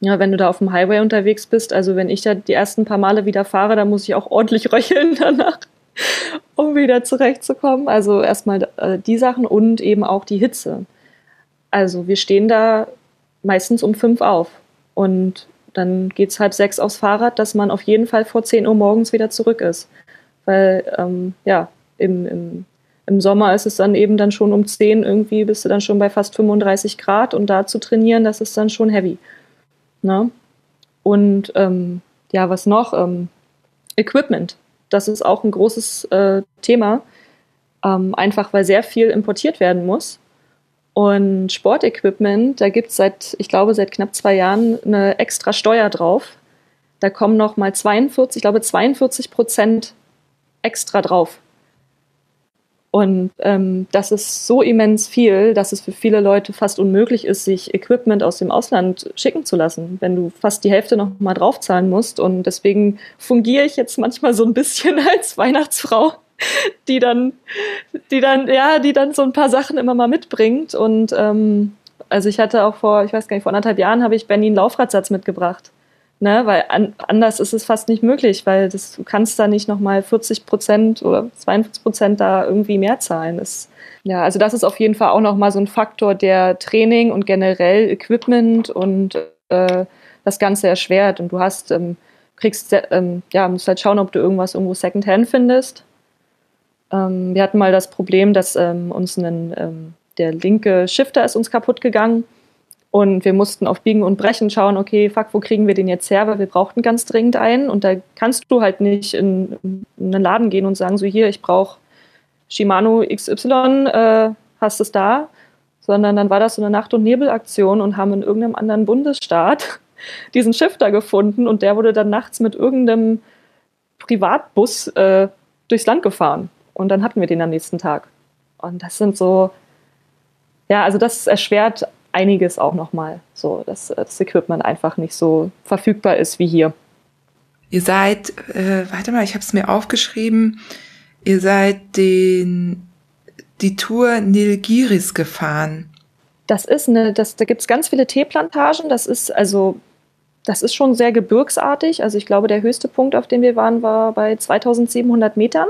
Ja, wenn du da auf dem Highway unterwegs bist, also wenn ich da die ersten paar Male wieder fahre, dann muss ich auch ordentlich röcheln danach, um wieder zurechtzukommen. Also erstmal äh, die Sachen und eben auch die Hitze. Also wir stehen da meistens um fünf auf und dann geht es halb sechs aufs Fahrrad, dass man auf jeden Fall vor zehn Uhr morgens wieder zurück ist. Weil ähm, ja, im, im im Sommer ist es dann eben dann schon um 10 irgendwie, bist du dann schon bei fast 35 Grad und da zu trainieren, das ist dann schon heavy. Ne? Und ähm, ja, was noch? Ähm, Equipment. Das ist auch ein großes äh, Thema, ähm, einfach weil sehr viel importiert werden muss. Und Sportequipment, da gibt es seit, ich glaube, seit knapp zwei Jahren eine extra Steuer drauf. Da kommen noch mal 42, ich glaube 42 Prozent extra drauf. Und ähm, das ist so immens viel, dass es für viele Leute fast unmöglich ist, sich Equipment aus dem Ausland schicken zu lassen, wenn du fast die Hälfte noch mal draufzahlen musst. Und deswegen fungiere ich jetzt manchmal so ein bisschen als Weihnachtsfrau, die dann, die dann, ja, die dann so ein paar Sachen immer mal mitbringt. Und ähm, also ich hatte auch vor, ich weiß gar nicht, vor anderthalb Jahren habe ich Benny einen Laufradsatz mitgebracht. Ne, weil an, anders ist es fast nicht möglich, weil das, du kannst da nicht nochmal 40 Prozent oder 42 Prozent da irgendwie mehr zahlen. Das, ja, also das ist auf jeden Fall auch nochmal so ein Faktor, der Training und generell Equipment und äh, das Ganze erschwert. Und du hast, ähm, kriegst, ähm, ja, musst halt schauen, ob du irgendwas irgendwo Secondhand findest. Ähm, wir hatten mal das Problem, dass ähm, uns ein, ähm, der linke Shifter ist uns kaputt gegangen und wir mussten auf Biegen und Brechen schauen, okay, fuck, wo kriegen wir den jetzt her? Weil wir brauchten ganz dringend einen. Und da kannst du halt nicht in, in einen Laden gehen und sagen, so hier, ich brauche Shimano XY, äh, hast es da? Sondern dann war das so eine Nacht- und Nebelaktion und haben in irgendeinem anderen Bundesstaat diesen Shifter gefunden und der wurde dann nachts mit irgendeinem Privatbus äh, durchs Land gefahren. Und dann hatten wir den am nächsten Tag. Und das sind so, ja, also das erschwert einiges auch nochmal, so dass das Equipment einfach nicht so verfügbar ist wie hier. Ihr seid, äh, warte mal, ich habe es mir aufgeschrieben, ihr seid den, die Tour Nilgiris gefahren. Das ist eine, das, da gibt es ganz viele Teeplantagen. Das ist also, das ist schon sehr gebirgsartig. Also ich glaube, der höchste Punkt, auf dem wir waren, war bei 2700 Metern.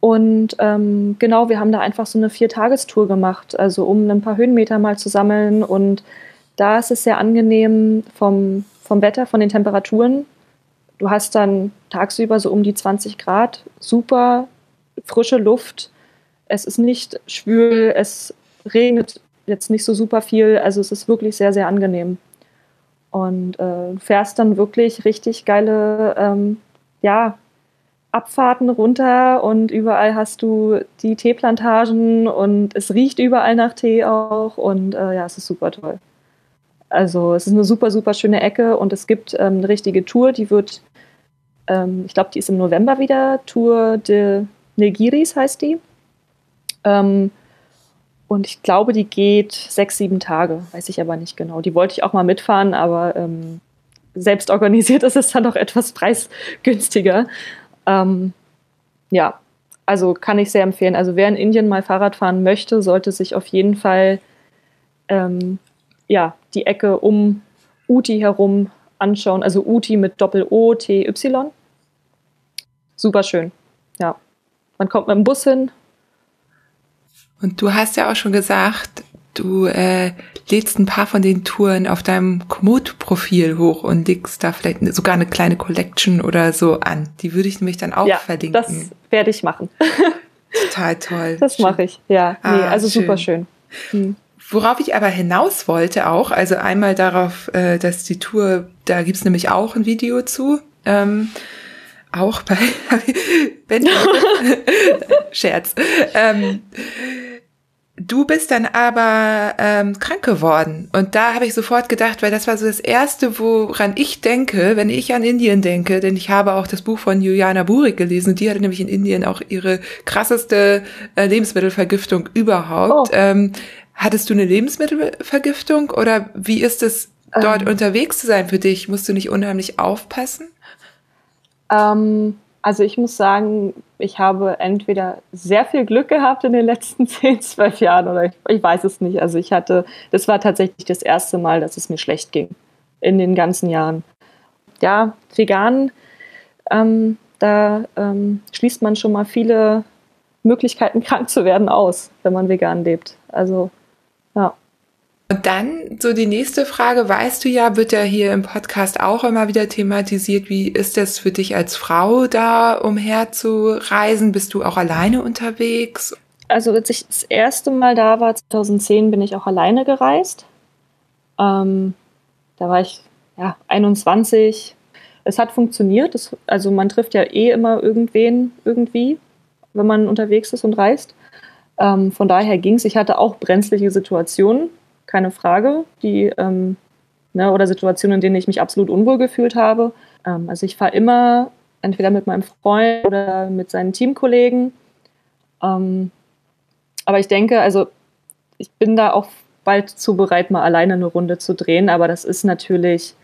Und ähm, genau, wir haben da einfach so eine Viertagestour gemacht, also um ein paar Höhenmeter mal zu sammeln. Und da ist es sehr angenehm vom, vom Wetter, von den Temperaturen. Du hast dann tagsüber so um die 20 Grad, super frische Luft. Es ist nicht schwül, es regnet jetzt nicht so super viel. Also es ist wirklich sehr, sehr angenehm. Und äh, du fährst dann wirklich richtig geile, ähm, ja, Abfahrten runter und überall hast du die Teeplantagen und es riecht überall nach Tee auch und äh, ja, es ist super toll. Also es ist eine super, super schöne Ecke und es gibt ähm, eine richtige Tour, die wird, ähm, ich glaube, die ist im November wieder, Tour de Negiris heißt die. Ähm, und ich glaube, die geht sechs, sieben Tage, weiß ich aber nicht genau. Die wollte ich auch mal mitfahren, aber ähm, selbst organisiert ist es dann noch etwas preisgünstiger. Ähm, ja, also kann ich sehr empfehlen. Also wer in Indien mal Fahrrad fahren möchte, sollte sich auf jeden Fall ähm, ja, die Ecke um Uti herum anschauen. Also Uti mit Doppel-O, T-Y. Super schön. Ja. Man kommt mit dem Bus hin. Und du hast ja auch schon gesagt, du äh, lädst ein paar von den Touren auf deinem Komoot-Profil hoch und legst da vielleicht sogar eine kleine Collection oder so an. Die würde ich nämlich dann auch ja, verlinken. Das werde ich machen. Total toll. Das mache ich, ja. Ah, nee, also schön. super schön. Hm. Worauf ich aber hinaus wollte auch, also einmal darauf, äh, dass die Tour, da gibt's nämlich auch ein Video zu. Ähm, auch bei Ben Scherz. Ähm, Du bist dann aber ähm, krank geworden. Und da habe ich sofort gedacht, weil das war so das Erste, woran ich denke, wenn ich an Indien denke, denn ich habe auch das Buch von Juliana Burik gelesen. Die hatte nämlich in Indien auch ihre krasseste äh, Lebensmittelvergiftung überhaupt. Oh. Ähm, hattest du eine Lebensmittelvergiftung oder wie ist es dort ähm. unterwegs zu sein für dich? Musst du nicht unheimlich aufpassen? Ähm, also ich muss sagen, ich habe entweder sehr viel Glück gehabt in den letzten 10, 12 Jahren oder ich, ich, weiß es nicht. Also ich hatte, das war tatsächlich das erste Mal, dass es mir schlecht ging in den ganzen Jahren. Ja, vegan, ähm, da ähm, schließt man schon mal viele Möglichkeiten, krank zu werden, aus, wenn man vegan lebt. Also ja. Und dann so die nächste Frage, weißt du ja, wird ja hier im Podcast auch immer wieder thematisiert, wie ist das für dich als Frau da umherzureisen? Bist du auch alleine unterwegs? Also als ich das erste Mal da war, 2010, bin ich auch alleine gereist. Ähm, da war ich ja 21. Es hat funktioniert. Es, also man trifft ja eh immer irgendwen irgendwie, wenn man unterwegs ist und reist. Ähm, von daher ging es. Ich hatte auch brenzliche Situationen keine Frage, die ähm, ne, oder Situationen, in denen ich mich absolut unwohl gefühlt habe. Ähm, also ich fahre immer entweder mit meinem Freund oder mit seinen Teamkollegen. Ähm, aber ich denke, also ich bin da auch bald zu bereit, mal alleine eine Runde zu drehen. Aber das ist natürlich,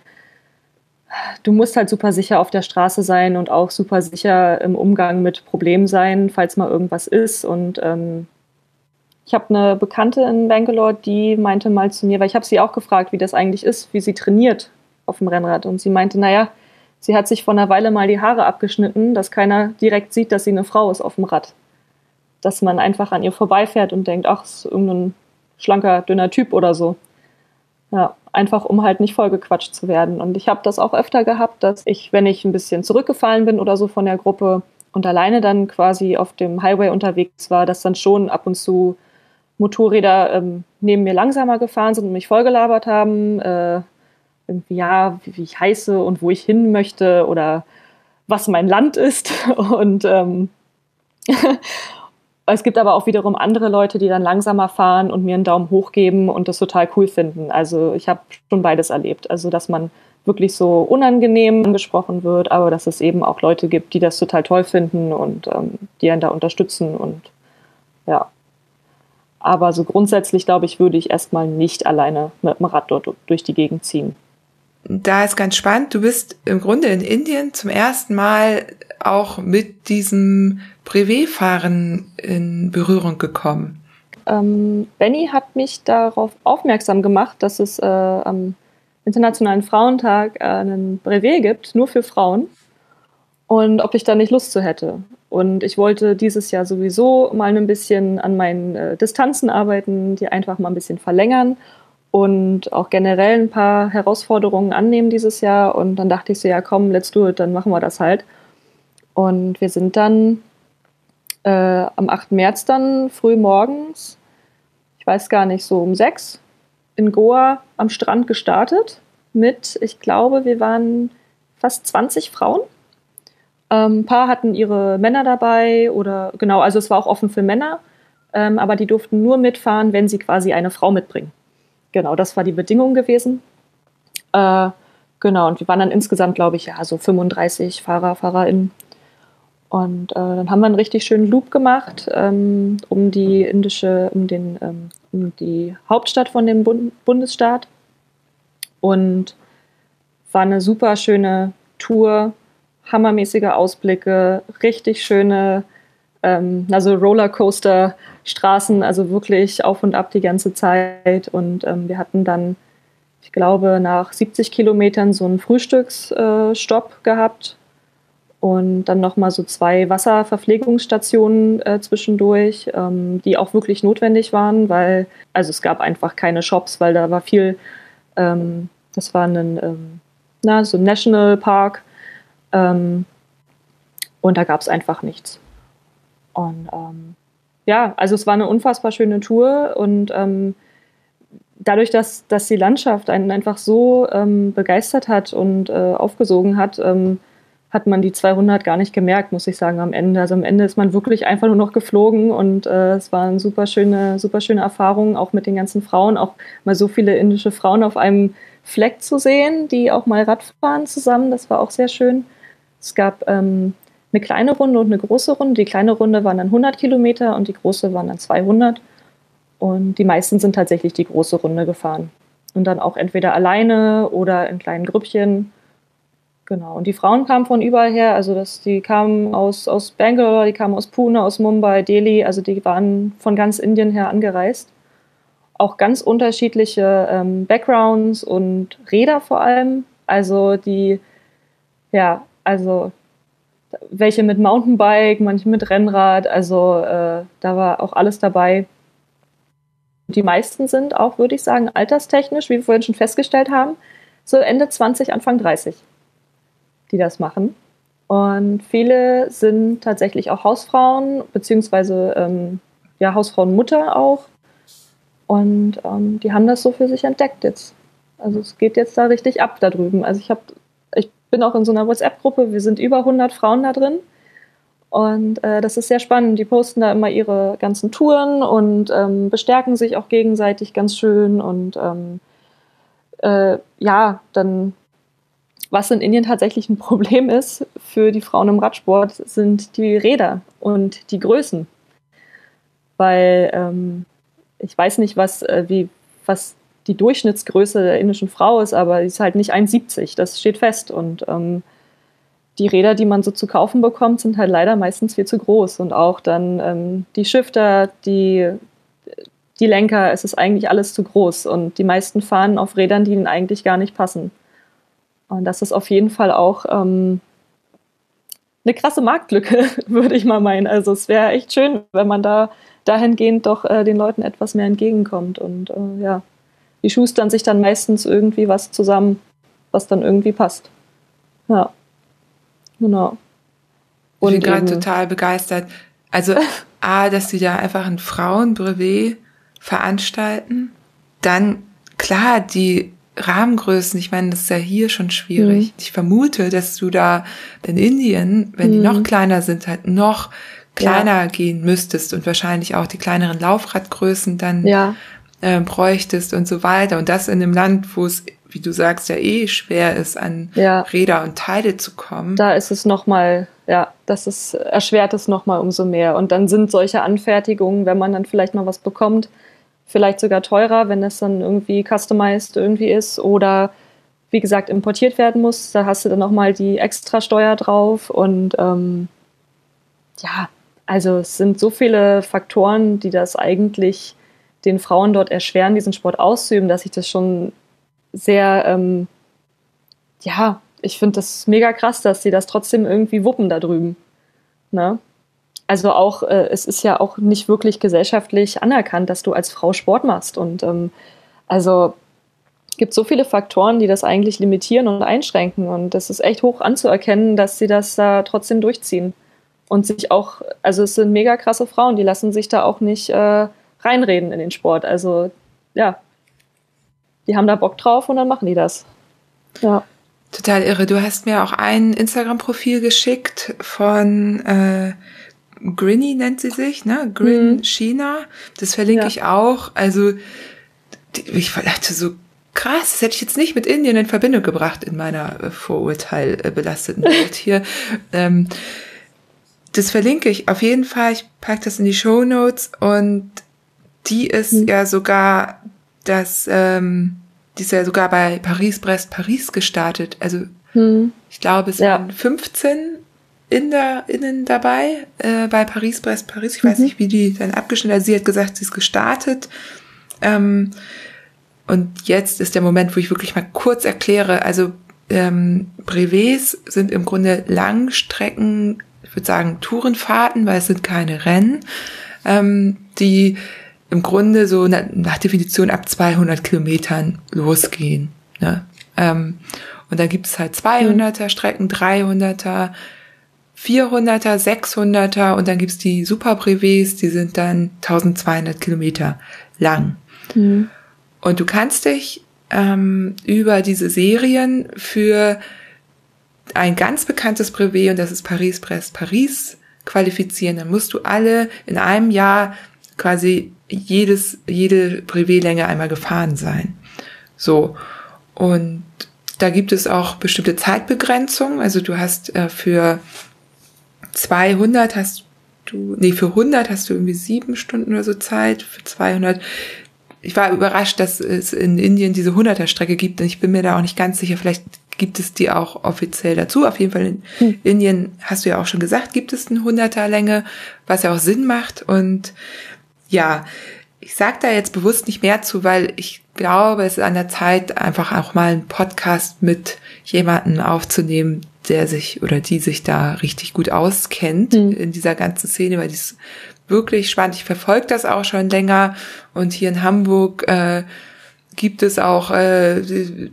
du musst halt super sicher auf der Straße sein und auch super sicher im Umgang mit Problemen sein, falls mal irgendwas ist. Und ähm, ich habe eine Bekannte in Bangalore, die meinte mal zu mir, weil ich habe sie auch gefragt, wie das eigentlich ist, wie sie trainiert auf dem Rennrad. Und sie meinte, naja, sie hat sich vor einer Weile mal die Haare abgeschnitten, dass keiner direkt sieht, dass sie eine Frau ist auf dem Rad. Dass man einfach an ihr vorbeifährt und denkt, ach, ist irgendein schlanker, dünner Typ oder so. Ja, einfach um halt nicht vollgequatscht zu werden. Und ich habe das auch öfter gehabt, dass ich, wenn ich ein bisschen zurückgefallen bin oder so von der Gruppe und alleine dann quasi auf dem Highway unterwegs war, dass dann schon ab und zu Motorräder ähm, neben mir langsamer gefahren sind und mich vollgelabert haben. Äh, irgendwie, ja, wie, wie, ich heiße und wo ich hin möchte oder was mein Land ist. Und ähm, es gibt aber auch wiederum andere Leute, die dann langsamer fahren und mir einen Daumen hoch geben und das total cool finden. Also ich habe schon beides erlebt. Also dass man wirklich so unangenehm angesprochen wird, aber dass es eben auch Leute gibt, die das total toll finden und ähm, die einen da unterstützen und ja, aber so grundsätzlich, glaube ich, würde ich erstmal nicht alleine mit dem Rad dort durch die Gegend ziehen. Da ist ganz spannend. Du bist im Grunde in Indien zum ersten Mal auch mit diesem Privé-Fahren in Berührung gekommen. Ähm, Benny hat mich darauf aufmerksam gemacht, dass es äh, am Internationalen Frauentag äh, einen Brevet gibt, nur für Frauen. Und ob ich da nicht Lust zu hätte. Und ich wollte dieses Jahr sowieso mal ein bisschen an meinen äh, Distanzen arbeiten, die einfach mal ein bisschen verlängern und auch generell ein paar Herausforderungen annehmen dieses Jahr. Und dann dachte ich so, ja komm, let's do it, dann machen wir das halt. Und wir sind dann äh, am 8. März dann früh morgens, ich weiß gar nicht, so um sechs in Goa am Strand gestartet mit, ich glaube, wir waren fast 20 Frauen Ähm, ein paar hatten ihre Männer dabei oder genau, also es war auch offen für Männer, ähm, aber die durften nur mitfahren, wenn sie quasi eine Frau mitbringen. Genau, das war die Bedingung gewesen. Äh, genau, und wir waren dann insgesamt, glaube ich, ja, so 35 Fahrer, FahrerInnen. Und äh, dann haben wir einen richtig schönen Loop gemacht ähm, um die indische, um den, ähm, um die Hauptstadt von dem Bund Bundesstaat. Und war eine super schöne Tour, hammermäßige Ausblicke, richtig schöne, ähm, also Rollercoaster-Straßen, also wirklich auf und ab die ganze Zeit. Und ähm, wir hatten dann, ich glaube, nach 70 Kilometern so einen Frühstücksstopp äh, gehabt und dann nochmal so zwei Wasserverpflegungsstationen äh, zwischendurch, ähm, die auch wirklich notwendig waren, weil, also es gab einfach keine Shops, weil da war viel, ähm, das war ein, ähm, na, so ein National Park ähm, und da gab es einfach nichts. Und ähm, ja, also es war eine unfassbar schöne Tour und ähm, dadurch, dass, dass die Landschaft einen einfach so begeistert hat und äh, aufgesogen hat, hat man die 200 gar nicht gemerkt, muss ich sagen, am Ende. Also am Ende ist man wirklich einfach nur noch geflogen und äh, es war eine super schöne, super schöne Erfahrung, auch mit den ganzen Frauen, auch mal so viele indische Frauen auf einem Fleck zu sehen, die auch mal Radfahren zusammen. Das war auch sehr schön. Es gab ähm, eine kleine Runde und eine große Runde. Die kleine Runde waren dann 100 Kilometer und die große waren dann 200. Und die meisten sind tatsächlich die große Runde gefahren. Und dann auch entweder alleine oder in kleinen Grüppchen. Genau. Und die Frauen kamen von überall her. Also das, die kamen aus, aus Bangalore, die kamen aus Pune, aus Mumbai, Delhi. Also die waren von ganz Indien her angereist. Auch ganz unterschiedliche ähm, Backgrounds und Räder vor allem. Also die, ja, also welche mit Mountainbike, manche mit Rennrad. Also äh, da war auch alles dabei. Die meisten sind auch, würde ich sagen, alterstechnisch, wie wir vorhin schon festgestellt haben, so Ende 20, Anfang 30 die das machen. Und viele sind tatsächlich auch Hausfrauen, beziehungsweise ähm, ja, Hausfrauenmutter auch. Und ähm, die haben das so für sich entdeckt jetzt. Also es geht jetzt da richtig ab da drüben. Also ich habe, bin auch in so einer WhatsApp-Gruppe, wir sind über 100 Frauen da drin. Und äh, das ist sehr spannend. Die posten da immer ihre ganzen Touren und ähm, bestärken sich auch gegenseitig ganz schön. Und ähm, äh, ja, dann was in Indien tatsächlich ein Problem ist für die Frauen im Radsport, sind die Räder und die Größen. Weil ähm, ich weiß nicht, was, äh, wie, was die Durchschnittsgröße der indischen Frau ist, aber sie ist halt nicht 1,70, das steht fest. Und ähm, die Räder, die man so zu kaufen bekommt, sind halt leider meistens viel zu groß. Und auch dann ähm, die Shifter, die, die Lenker, es ist eigentlich alles zu groß. Und die meisten fahren auf Rädern, die ihnen eigentlich gar nicht passen. Und das ist auf jeden Fall auch ähm, eine krasse Marktlücke, würde ich mal meinen. Also es wäre echt schön, wenn man da dahingehend doch äh, den Leuten etwas mehr entgegenkommt. Und äh, ja, die schustern sich dann meistens irgendwie was zusammen, was dann irgendwie passt. Ja, genau. Und ich bin gerade total begeistert. Also A, dass sie da einfach ein Frauenbrevet veranstalten. Dann, klar, die Rahmengrößen, ich meine, das ist ja hier schon schwierig. Mhm. Ich vermute, dass du da in Indien, wenn mhm. die noch kleiner sind, halt noch kleiner ja. gehen müsstest und wahrscheinlich auch die kleineren Laufradgrößen dann ja. Äh, bräuchtest und so weiter. Und das in einem Land, wo es, wie du sagst, ja eh schwer ist, an ja. Räder und Teile zu kommen. Da ist es nochmal, ja, das ist, erschwert es nochmal umso mehr. Und dann sind solche Anfertigungen, wenn man dann vielleicht mal was bekommt, vielleicht sogar teurer, wenn es dann irgendwie customized irgendwie ist oder wie gesagt importiert werden muss. Da hast du dann nochmal die Extrasteuer drauf und ähm, ja, also es sind so viele Faktoren, die das eigentlich den Frauen dort erschweren, diesen Sport auszuüben, dass ich das schon sehr, ähm, ja, ich finde das mega krass, dass sie das trotzdem irgendwie wuppen da drüben. Ne? also auch, äh, es ist ja auch nicht wirklich gesellschaftlich anerkannt, dass du als Frau Sport machst. Und ähm, also gibt so viele Faktoren, die das eigentlich limitieren und einschränken. Und das ist echt hoch anzuerkennen, dass sie das da trotzdem durchziehen. Und sich auch, also es sind mega krasse Frauen, die lassen sich da auch nicht äh, reinreden in den Sport. Also ja, die haben da Bock drauf und dann machen die das. Ja. Total irre. Du hast mir auch ein Instagram-Profil geschickt von äh, Grinny nennt sie sich, ne? Grin mhm. China. Das verlinke ja. ich auch. Also ich dachte so krass, das hätte ich jetzt nicht mit Indien in Verbindung gebracht in meiner äh, vorurteilbelasteten Welt hier. Ähm, das verlinke ich auf jeden Fall. Ich packe das in die Show Notes und die ist mhm. ja sogar das, ähm, die ist ja sogar bei Paris, Brest, Paris gestartet. Also mhm. ich glaube, es ja. waren 15 Inder, innen dabei äh, bei Paris, Brest, Paris. Ich weiß mhm. nicht, wie die dann abgeschnitten hat. Sie hat gesagt, sie ist gestartet. Ähm, und jetzt ist der Moment, wo ich wirklich mal kurz erkläre. Also ähm, Brevets sind im Grunde Langstrecken, ich würde sagen Tourenfahrten, weil es sind keine Rennen, ähm, die im Grunde so nach, Definition ab 200 Kilometern losgehen. Ne? Ähm, und dann gibt es halt 200er Strecken, 300er, 400er, 600er und dann gibt's die Super Brevets, die sind dann 1200 Kilometer lang. Mhm. Und du kannst dich ähm, über diese Serien für ein ganz bekanntes Brevet, und das ist Paris-Brest Paris, qualifizieren. Dann musst du alle in einem Jahr quasi jedes, jede Brevetlänge einmal gefahren sein. So. Und da gibt es auch bestimmte Zeitbegrenzungen. Also du hast äh, für 200 hast du, nee, für 100 hast du irgendwie sieben Stunden oder so Zeit, für 200. Ich war überrascht, dass es in Indien diese 100er Strecke gibt und ich bin mir da auch nicht ganz sicher, vielleicht gibt es die auch offiziell dazu. Auf jeden Fall in hm. Indien, hast du ja auch schon gesagt, gibt es eine 100er Länge, was ja auch Sinn macht und ja, ich sage da jetzt bewusst nicht mehr zu, weil ich glaube, es ist an der Zeit, einfach auch mal einen Podcast mit jemanden aufzunehmen, der sich oder die sich da richtig gut auskennt mhm. in dieser ganzen Szene, weil die ist wirklich spannend. Ich verfolge das auch schon länger und hier in Hamburg äh, gibt es auch äh,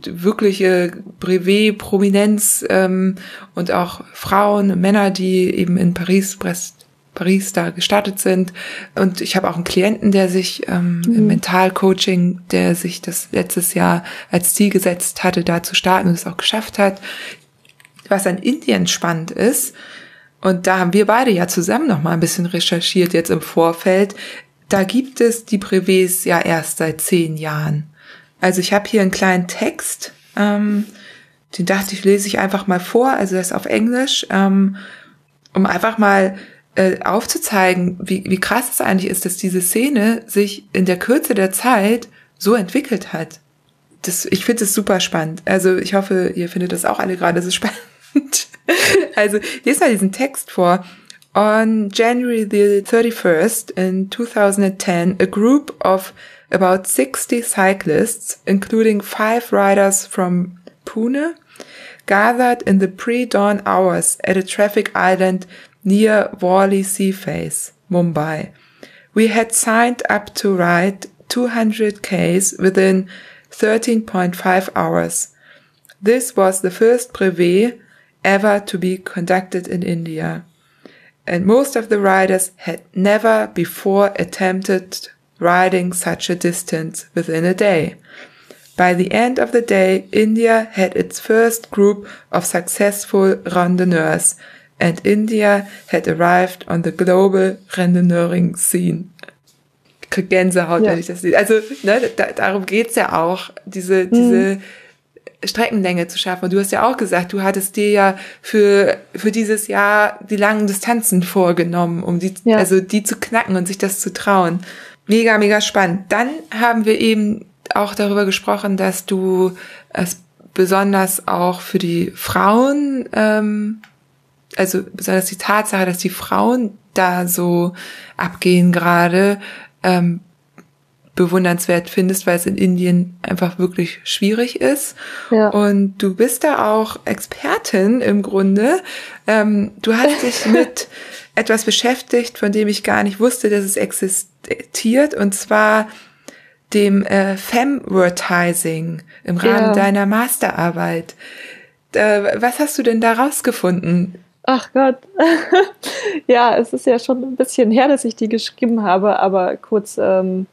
wirkliche Brevet-Prominenz ähm, und auch Frauen, Männer, die eben in Paris, Brest, Paris da gestartet sind. Und ich habe auch einen Klienten, der sich ähm, mhm. im Mentalcoaching, der sich das letztes Jahr als Ziel gesetzt hatte, da zu starten und es auch geschafft hat was an Indien spannend ist, und da haben wir beide ja zusammen noch mal ein bisschen recherchiert jetzt im Vorfeld, da gibt es die Brevets ja erst seit zehn Jahren. Also ich habe hier einen kleinen Text, ähm, den dachte ich, lese ich einfach mal vor, also das ist auf Englisch, ähm, um einfach mal äh, aufzuzeigen, wie, wie krass es eigentlich ist, dass diese Szene sich in der Kürze der Zeit so entwickelt hat. Das, ich finde es super spannend. Also ich hoffe, ihr findet das auch alle gerade so spannend. also, lese mal diesen Text vor. On January the 31st in 2010, a group of about 60 cyclists, including five riders from Pune, gathered in the pre-dawn hours at a traffic island near Worli Sea Face, Mumbai. We had signed up to ride 200 Ks within 13.5 hours. This was the first brevet ever to be conducted in India. And most of the riders had never before attempted riding such a distance within a day. By the end of the day, India had its first group of successful randonneurs, and India had arrived on the global randonneuring scene. Gänsehaut, ja. wenn ich das sehe. Also, ne, da, darum geht's ja auch, diese, diese, mhm. Streckenlänge zu schaffen. Und du hast ja auch gesagt, du hattest dir ja für, für dieses Jahr die langen Distanzen vorgenommen, um die, ja. also die zu knacken und sich das zu trauen. Mega, mega spannend. Dann haben wir eben auch darüber gesprochen, dass du es besonders auch für die Frauen, ähm, also besonders die Tatsache, dass die Frauen da so abgehen gerade, ähm, bewundernswert findest, weil es in Indien einfach wirklich schwierig ist. Ja. Und du bist da auch Expertin im Grunde. Ähm, du hast dich mit etwas beschäftigt, von dem ich gar nicht wusste, dass es existiert, und zwar dem äh, Femvertising im Rahmen ja. deiner Masterarbeit. Äh, was hast du denn da rausgefunden? Ach Gott. ja, es ist ja schon ein bisschen her, dass ich die geschrieben habe, aber kurz ähm,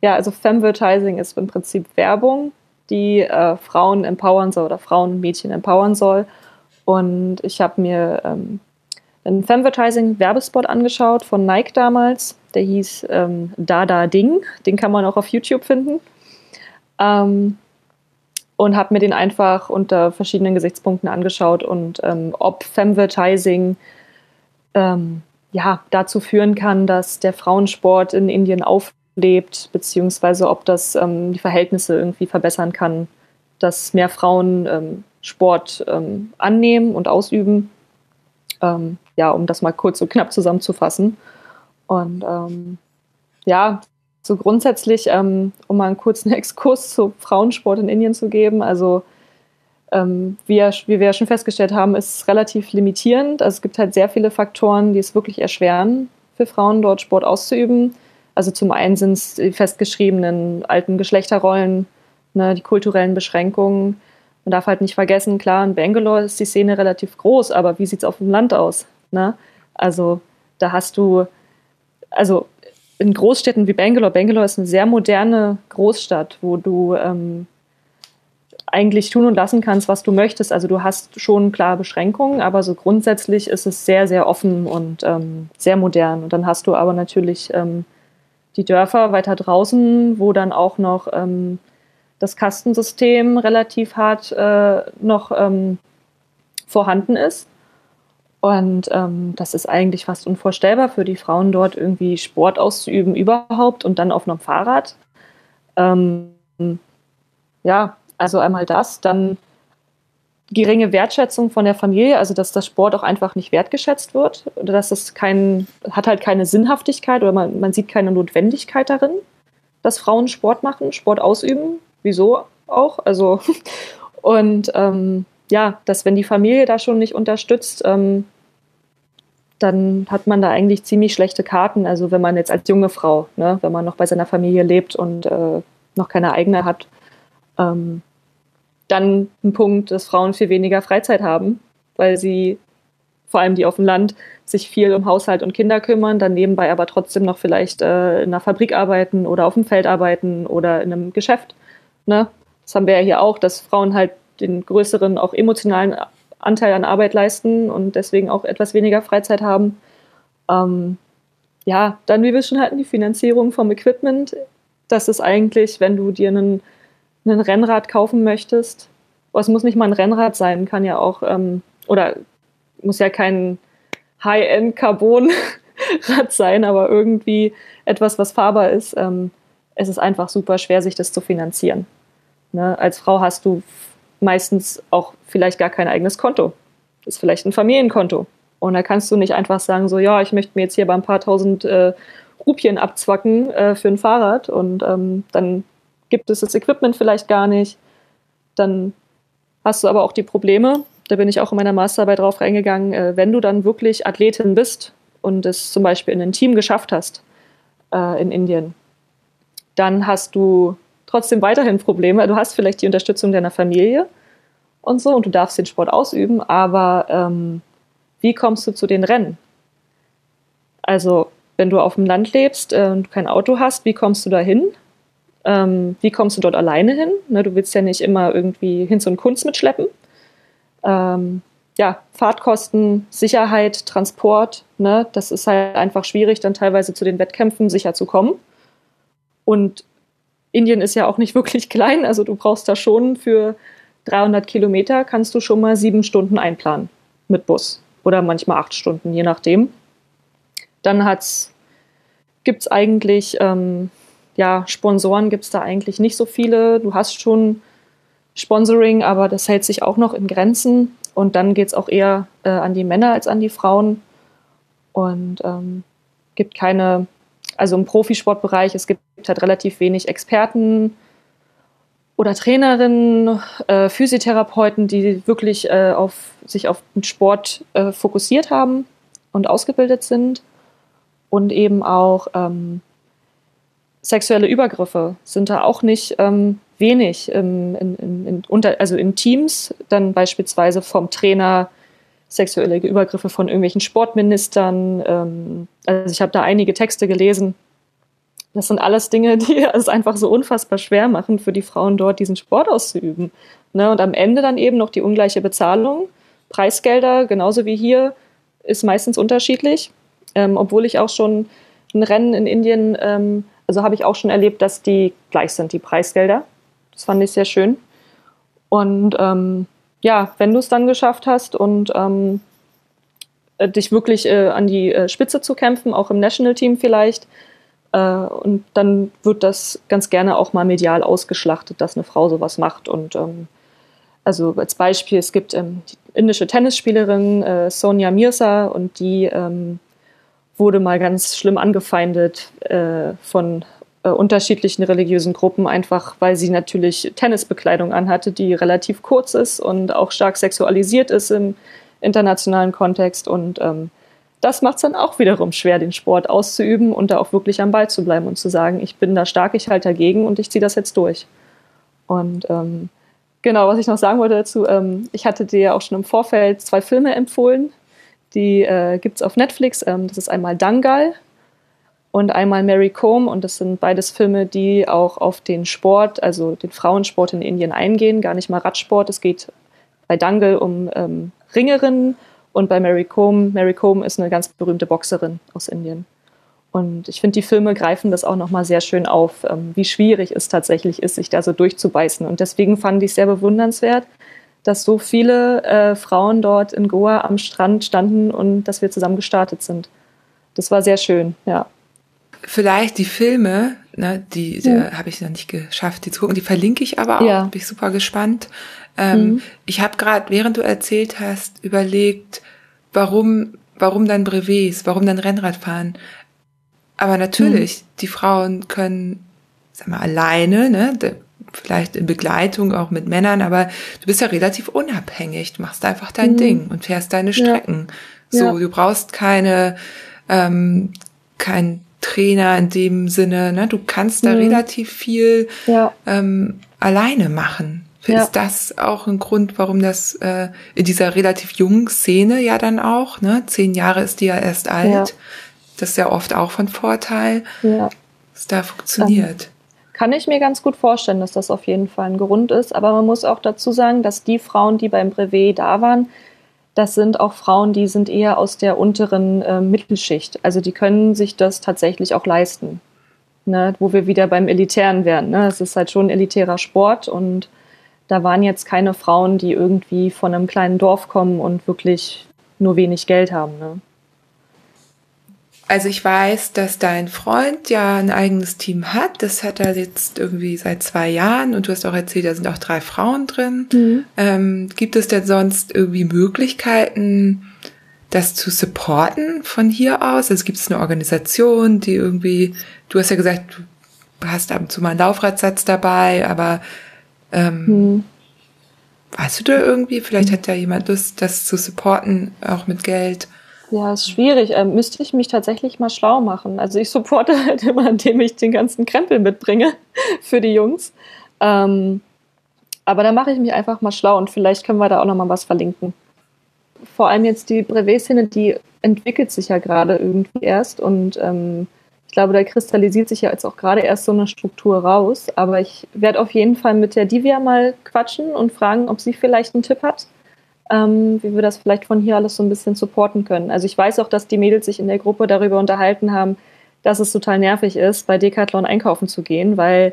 ja, also Femvertising ist im Prinzip Werbung, die äh, Frauen empowern soll oder Frauen und Mädchen empowern soll. Und ich habe mir ähm, einen Femvertising-Werbespot angeschaut von Nike damals. Der hieß ähm, Dada Ding. Den kann man auch auf YouTube finden. Ähm, und habe mir den einfach unter verschiedenen Gesichtspunkten angeschaut und ähm, ob Femvertising ähm, ja, dazu führen kann, dass der Frauensport in Indien auflebt, beziehungsweise ob das ähm, die Verhältnisse irgendwie verbessern kann, dass mehr Frauen ähm, Sport ähm, annehmen und ausüben. Ähm, ja, um das mal kurz und knapp zusammenzufassen. Und ja, so grundsätzlich, ähm, um mal einen kurzen Exkurs zu Frauensport in Indien zu geben, also ähm, wie, wie, wir ja schon festgestellt haben, ist es relativ limitierend. Also es gibt halt sehr viele Faktoren, die es wirklich erschweren, für Frauen dort Sport auszuüben. Also zum einen sind es die festgeschriebenen alten Geschlechterrollen, ne, die kulturellen Beschränkungen. Man darf halt nicht vergessen, klar, in Bangalore ist die Szene relativ groß, aber wie sieht es auf dem Land aus? Ne? Also da hast du, also in Großstädten wie Bangalore, Bangalore ist eine sehr moderne Großstadt, wo du ähm, eigentlich tun und lassen kannst, was du möchtest. Also du hast schon klare Beschränkungen, aber so grundsätzlich ist es sehr, sehr offen und ähm, sehr modern. Und dann hast du aber natürlich ähm, die Dörfer weiter draußen, wo dann auch noch ähm, das Kastensystem relativ hart äh, noch ähm, vorhanden ist. Und ähm, das ist eigentlich fast unvorstellbar für die Frauen dort irgendwie Sport auszuüben überhaupt und dann auf einem Fahrrad. Ähm, ja, also einmal das, dann geringe Wertschätzung von der Familie, also dass das Sport auch einfach nicht wertgeschätzt wird oder dass das kein, hat halt keine Sinnhaftigkeit oder man, man sieht keine Notwendigkeit darin, dass Frauen Sport machen, Sport ausüben. Wieso auch? Also und ähm, ja, dass wenn die Familie da schon nicht unterstützt, ähm, dann hat man da eigentlich ziemlich schlechte Karten. Also wenn man jetzt als junge Frau, ne, wenn man noch bei seiner Familie lebt und äh, noch keine eigene hat, ähm, dann ein Punkt, dass Frauen viel weniger Freizeit haben, weil sie vor allem die auf dem Land sich viel um Haushalt und Kinder kümmern, dann nebenbei aber trotzdem noch vielleicht äh, in einer Fabrik arbeiten oder auf dem Feld arbeiten oder in einem Geschäft. Ne? Das haben wir ja hier auch, dass Frauen halt den größeren, auch emotionalen Anteil an Arbeit leisten und deswegen auch etwas weniger Freizeit haben. Ähm, ja, dann, wie wir schon hatten, die Finanzierung vom Equipment. Das ist eigentlich, wenn du dir einen ein Rennrad kaufen möchtest, oh, es muss nicht mal ein Rennrad sein, kann ja auch, ähm, oder muss ja kein High-End-Carbon-Rad sein, aber irgendwie etwas, was fahrbar ist. Ähm, es ist einfach super schwer, sich das zu finanzieren. Ne? Als Frau hast du meistens auch vielleicht gar kein eigenes Konto. Das ist vielleicht ein Familienkonto. Und da kannst du nicht einfach sagen, so, ja, ich möchte mir jetzt hier bei ein paar tausend äh, Rupien abzwacken äh, für ein Fahrrad und ähm, dann gibt es das Equipment vielleicht gar nicht. Dann hast du aber auch die Probleme, da bin ich auch in meiner Masterarbeit drauf reingegangen, äh, wenn du dann wirklich Athletin bist und es zum Beispiel in ein Team geschafft hast äh, in Indien, dann hast du trotzdem weiterhin Probleme. Du hast vielleicht die Unterstützung deiner Familie und so und du darfst den Sport ausüben, aber ähm, wie kommst du zu den Rennen? Also, wenn du auf dem Land lebst äh, und kein Auto hast, wie kommst du da hin? Ähm, wie kommst du dort alleine hin? Ne, du willst ja nicht immer irgendwie Hinz und Kunst mitschleppen. Ähm, ja, Fahrtkosten, Sicherheit, Transport, ne, das ist halt einfach schwierig, dann teilweise zu den Wettkämpfen sicher zu kommen. Und Indien ist ja auch nicht wirklich klein, also du brauchst da schon für 300 Kilometer kannst du schon mal sieben Stunden einplanen mit Bus oder manchmal acht Stunden, je nachdem. Dann gibt es eigentlich ähm, ja, Sponsoren gibt es da eigentlich nicht so viele. Du hast schon Sponsoring, aber das hält sich auch noch in Grenzen. Und dann geht es auch eher äh, an die Männer als an die Frauen. Und ähm, gibt keine, also im Profisportbereich, es gibt halt relativ wenig Experten oder Trainerinnen, äh, Physiotherapeuten, die wirklich äh, auf, sich auf den Sport äh, fokussiert haben und ausgebildet sind. Und eben auch ähm, sexuelle Übergriffe sind da auch nicht ähm, wenig in, in, in, unter, also in Teams, dann beispielsweise vom Trainer sexuelle Übergriffe von irgendwelchen Sportministern. Ähm, also ich habe da einige Texte gelesen, das sind alles Dinge, die es einfach so unfassbar schwer machen für die Frauen dort, diesen Sport auszuüben. Ne? Und am Ende dann eben noch die ungleiche Bezahlung. Preisgelder, genauso wie hier, ist meistens unterschiedlich. Ähm, obwohl ich auch schon ein Rennen in Indien, ähm, also habe ich auch schon erlebt, dass die gleich sind, die Preisgelder. Das fand ich sehr schön. Und ähm, ja, wenn du es dann geschafft hast und ähm, äh, dich wirklich äh, an die äh, Spitze zu kämpfen, auch im National Team vielleicht, äh, und dann wird das ganz gerne auch mal medial ausgeschlachtet, dass eine Frau sowas macht. Und ähm, also als Beispiel, es gibt ähm, die indische Tennisspielerin äh, Sonja Mirza und die ähm, wurde mal ganz schlimm angefeindet äh, von äh, unterschiedlichen religiösen Gruppen, einfach weil sie natürlich Tennisbekleidung anhatte, die relativ kurz ist und auch stark sexualisiert ist im internationalen Kontext. Und ähm, das macht es dann auch wiederum schwer, den Sport auszuüben und da auch wirklich am Ball zu bleiben und zu sagen, ich bin da stark, ich halte dagegen und ich ziehe das jetzt durch. Und ähm, genau, was ich noch sagen wollte dazu, ähm, ich hatte dir auch schon im Vorfeld zwei Filme empfohlen. Die äh, gibt es auf Netflix. Ähm, das ist einmal Dangal und einmal Mary Comb. Und das sind beides Filme, die auch auf den Sport, also den Frauensport in Indien eingehen. Gar nicht mal Radsport. Es geht bei Dangal um ähm, Ringerinnen und bei Mary Comb, Mary Comb ist eine ganz berühmte Boxerin aus Indien. Und ich finde, die Filme greifen das auch nochmal sehr schön auf, ähm, wie schwierig es tatsächlich ist, sich da so durchzubeißen. Und deswegen fand ich es sehr bewundernswert, dass so viele äh, Frauen dort in Goa am Strand standen und dass wir zusammen gestartet sind. Das war sehr schön, ja. Vielleicht die Filme, ne, die, die mhm. habe ich noch nicht geschafft, die zu gucken, die verlinke ich aber auch, ja. bin ich super gespannt. Ähm, mhm. Ich habe gerade, während du erzählt hast, überlegt, warum, warum dann Brevets, warum dann Rennradfahren. Aber natürlich, mhm. die Frauen können, sag mal, alleine, ne, vielleicht in Begleitung auch mit Männern, aber du bist ja relativ unabhängig. Du machst einfach dein mhm. Ding und fährst deine Strecken. Ja. So, ja. du brauchst keine, ähm, kein Trainer in dem Sinne, ne? Du kannst da mhm. relativ viel ja. ähm, alleine machen. Ja. Ist das auch ein Grund, warum das äh, in dieser relativ jungen Szene ja dann auch, ne? Zehn Jahre ist die ja erst alt. Ja. Das ist ja oft auch von Vorteil, ja. dass da funktioniert. Ähm, kann ich mir ganz gut vorstellen, dass das auf jeden Fall ein Grund ist. Aber man muss auch dazu sagen, dass die Frauen, die beim Brevet da waren, das sind auch Frauen, die sind eher aus der unteren äh, Mittelschicht. Also die können sich das tatsächlich auch leisten. Ne? Wo wir wieder beim Elitären wären. Ne? Es ist halt schon ein elitärer Sport und da waren jetzt keine Frauen, die irgendwie von einem kleinen Dorf kommen und wirklich nur wenig Geld haben. Ne? Also ich weiß, dass dein Freund ja ein eigenes Team hat. Das hat er jetzt irgendwie seit zwei Jahren und du hast auch erzählt, da sind auch drei Frauen drin. Mhm. Ähm, gibt es denn sonst irgendwie Möglichkeiten, das zu supporten von hier aus? Also gibt es eine Organisation, die irgendwie, du hast ja gesagt, du hast ab und zu mal einen Laufradsatz dabei, aber ähm, hm. Weißt du da irgendwie? Vielleicht hat ja jemand Lust, das zu supporten, auch mit Geld. Ja, ist schwierig. Ähm, müsste ich mich tatsächlich mal schlau machen. Also ich supporte halt immer, indem ich den ganzen Krempel mitbringe für die Jungs. Ähm, aber da mache ich mich einfach mal schlau und vielleicht können wir da auch noch mal was verlinken. Vor allem jetzt die Brevet-Szene, die entwickelt sich ja gerade irgendwie erst und ähm, ich glaube, da kristallisiert sich ja jetzt auch gerade erst so eine Struktur raus. Aber ich werde auf jeden Fall mit der Divya mal quatschen und fragen, ob sie vielleicht einen Tipp hat, ähm, wie wir das vielleicht von hier alles so ein bisschen supporten können. Also ich weiß auch, dass die Mädels sich in der Gruppe darüber unterhalten haben, dass es total nervig ist, bei Decathlon einkaufen zu gehen, weil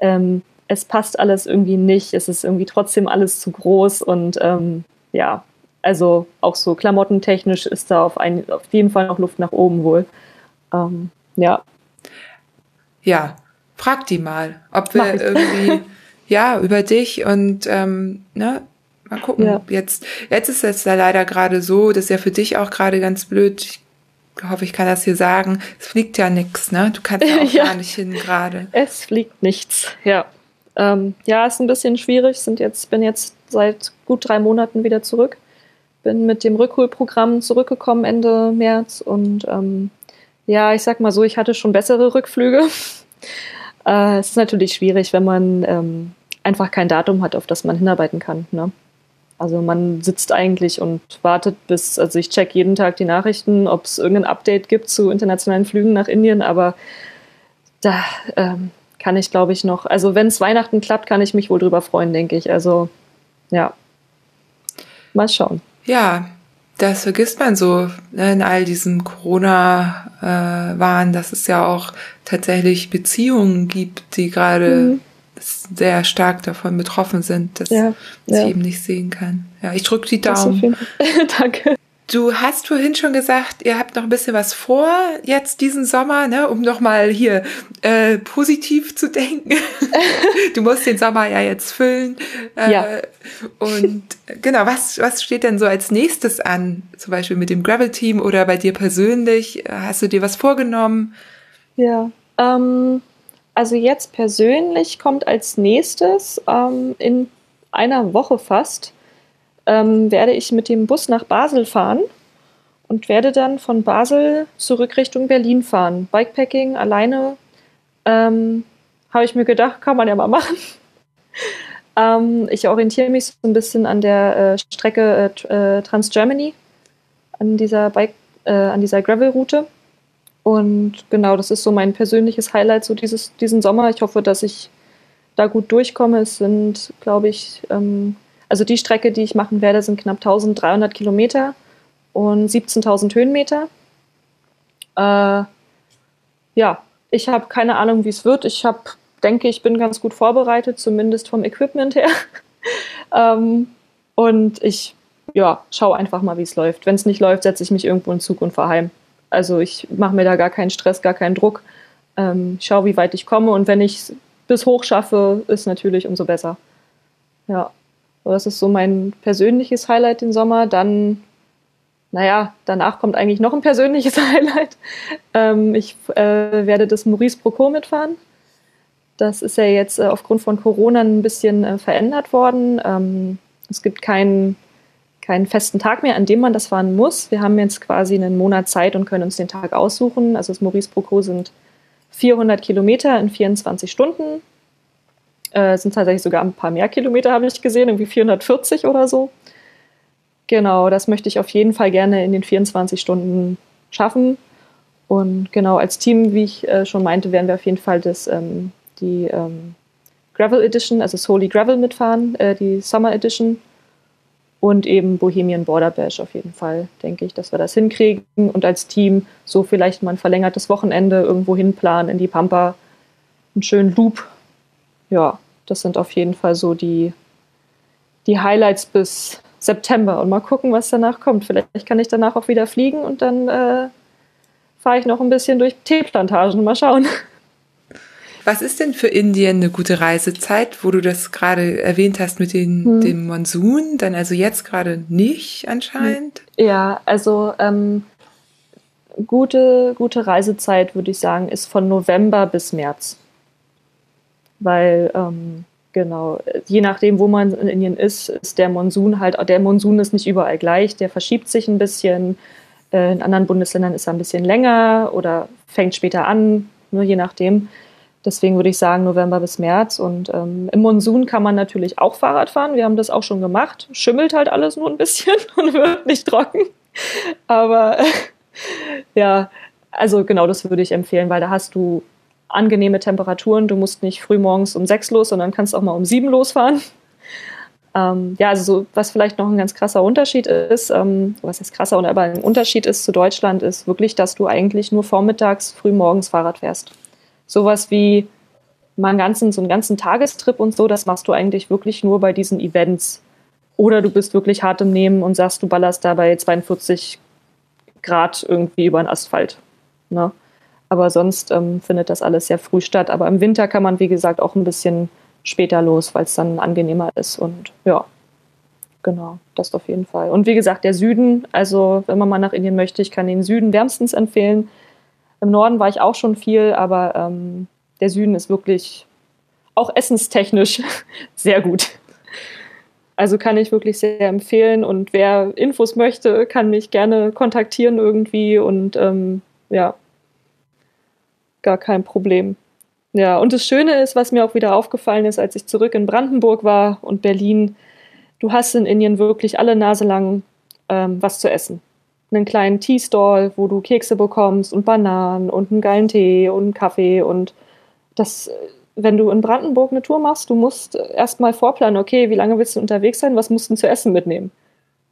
ähm, es passt alles irgendwie nicht. Es ist irgendwie trotzdem alles zu groß und ähm, ja, also auch so klamottentechnisch ist da auf, ein, auf jeden Fall noch Luft nach oben wohl. Ähm, ja. Ja, frag die mal, ob wir irgendwie, ja, über dich und, ähm, ne, mal gucken. Ja. Jetzt, jetzt ist es da leider gerade so, das ist ja für dich auch gerade ganz blöd. Ich hoffe, ich kann das hier sagen. Es fliegt ja nichts, ne? Du kannst ja auch ja. gar nicht hin gerade. Es fliegt nichts, ja. Ähm, ja, ist ein bisschen schwierig. Sind jetzt, bin jetzt seit gut drei Monaten wieder zurück. Bin mit dem Rückholprogramm zurückgekommen Ende März und ähm, ja, ich sag mal so, ich hatte schon bessere Rückflüge. äh, es ist natürlich schwierig, wenn man ähm, einfach kein Datum hat, auf das man hinarbeiten kann. Ne? Also man sitzt eigentlich und wartet bis, also ich check jeden Tag die Nachrichten, ob es irgendein Update gibt zu internationalen Flügen nach Indien, aber da ähm, kann ich, glaube ich, noch, also wenn es Weihnachten klappt, kann ich mich wohl drüber freuen, denke ich. Also ja, mal schauen. Ja, das vergisst man so ne, in all diesem Corona-Wahn, dass es ja auch tatsächlich Beziehungen gibt, die gerade mhm. Sehr stark davon betroffen sind, dass ja, sie ja. eben nicht sehen kann. Ja, ich drücke die Daumen. Danke. Du hast vorhin schon gesagt, ihr habt noch ein bisschen was vor jetzt diesen Sommer, ne, um nochmal hier äh, positiv zu denken. du musst den Sommer ja jetzt füllen. Äh, ja. Und genau, was, was steht denn so als nächstes an? Zum Beispiel mit dem Gravel-Team oder bei dir persönlich? Hast du dir was vorgenommen? Ja, ähm, also jetzt persönlich kommt als nächstes ähm, in einer Woche fast ähm, werde ich mit dem Bus nach Basel fahren und werde dann von Basel zurück Richtung Berlin fahren. Bikepacking alleine ähm, habe ich mir gedacht, kann man ja mal machen. ähm, ich orientiere mich so ein bisschen an der äh, Strecke äh, äh Trans-Germany, an dieser äh, an dieser Gravel-Route. Und genau, das ist so mein persönliches Highlight so dieses, diesen Sommer. Ich hoffe, dass ich da gut durchkomme. Es sind, glaube ich, ähm, also die Strecke, die ich machen werde, sind knapp 1300 Kilometer und 17.000 Höhenmeter. Äh, ja, ich habe keine Ahnung, wie es wird. Ich habe, denke, ich bin ganz gut vorbereitet, zumindest vom Equipment her. ähm, und ich, ja, schaue einfach mal, wie es läuft. Wenn es nicht läuft, setze ich mich irgendwo in Zug und fahre heim. Also ich mache mir da gar keinen Stress, gar keinen Druck. Ähm, schaue, wie weit ich komme und wenn ich es bis hoch schaffe, ist natürlich umso besser. Ja. Das ist so mein persönliches Highlight den Sommer. Dann, naja, danach kommt eigentlich noch ein persönliches Highlight. Ähm, ich äh, werde das Maurice Procot mitfahren. Das ist ja jetzt äh, aufgrund von Corona ein bisschen äh, verändert worden. Ähm, es gibt keinen, keinen festen Tag mehr, an dem man das fahren muss. Wir haben jetzt quasi einen Monat Zeit und können uns den Tag aussuchen. Also das Maurice Procot sind 400 Kilometer in 24 Stunden. Äh, sind tatsächlich sogar ein paar mehr Kilometer, habe ich gesehen, irgendwie 440 oder so. Genau, das möchte ich auf jeden Fall gerne in den 24 Stunden schaffen. Und genau, als Team, wie ich äh, schon meinte, werden wir auf jeden Fall das, ähm, die ähm, Gravel Edition, also Soli Gravel mitfahren, äh, die Summer Edition. Und eben Bohemian Border Bash auf jeden Fall, denke ich, dass wir das hinkriegen. Und als Team so vielleicht mal ein verlängertes Wochenende irgendwo hinplanen in die Pampa. Einen schönen Loop ja, das sind auf jeden Fall so die, die Highlights bis September und mal gucken, was danach kommt. Vielleicht kann ich danach auch wieder fliegen und dann äh, fahre ich noch ein bisschen durch Teeplantagen. Mal schauen. Was ist denn für Indien eine gute Reisezeit, wo du das gerade erwähnt hast mit den, hm. dem Monsun? Dann also jetzt gerade nicht anscheinend? Ja, also ähm, gute, gute Reisezeit würde ich sagen ist von November bis März weil ähm, genau, je nachdem, wo man in Indien ist, ist der Monsun halt, der Monsun ist nicht überall gleich, der verschiebt sich ein bisschen. Äh, in anderen Bundesländern ist er ein bisschen länger oder fängt später an, nur je nachdem. Deswegen würde ich sagen November bis März. Und ähm, im Monsun kann man natürlich auch Fahrrad fahren. Wir haben das auch schon gemacht. Schimmelt halt alles nur ein bisschen und wird nicht trocken. Aber äh, ja, also genau das würde ich empfehlen, weil da hast du angenehme Temperaturen. Du musst nicht früh morgens um sechs los, sondern kannst auch mal um sieben losfahren. Ähm, ja, also so, was vielleicht noch ein ganz krasser Unterschied ist, ähm, was ist krasser, aber ein Unterschied ist zu Deutschland, ist wirklich, dass du eigentlich nur vormittags, früh morgens Fahrrad fährst. Sowas wie mal einen ganzen, so einen ganzen Tagestrip und so, das machst du eigentlich wirklich nur bei diesen Events. Oder du bist wirklich hart im Nehmen und sagst, du ballerst da bei 42 Grad irgendwie über den Asphalt. Ne? Aber sonst ähm, findet das alles sehr früh statt. Aber im Winter kann man, wie gesagt, auch ein bisschen später los, weil es dann angenehmer ist. Und ja, genau, das auf jeden Fall. Und wie gesagt, der Süden, also wenn man mal nach Indien möchte, ich kann den Süden wärmstens empfehlen. Im Norden war ich auch schon viel, aber ähm, der Süden ist wirklich auch essenstechnisch sehr gut. Also kann ich wirklich sehr empfehlen. Und wer Infos möchte, kann mich gerne kontaktieren irgendwie. Und ähm, ja, gar kein Problem. Ja, und das Schöne ist, was mir auch wieder aufgefallen ist, als ich zurück in Brandenburg war und Berlin, du hast in Indien wirklich alle Nase lang ähm, was zu essen. Einen kleinen Tea-Stall, wo du Kekse bekommst und Bananen und einen geilen Tee und einen Kaffee und das, wenn du in Brandenburg eine Tour machst, du musst erstmal vorplanen, okay, wie lange willst du unterwegs sein, was musst du zu essen mitnehmen?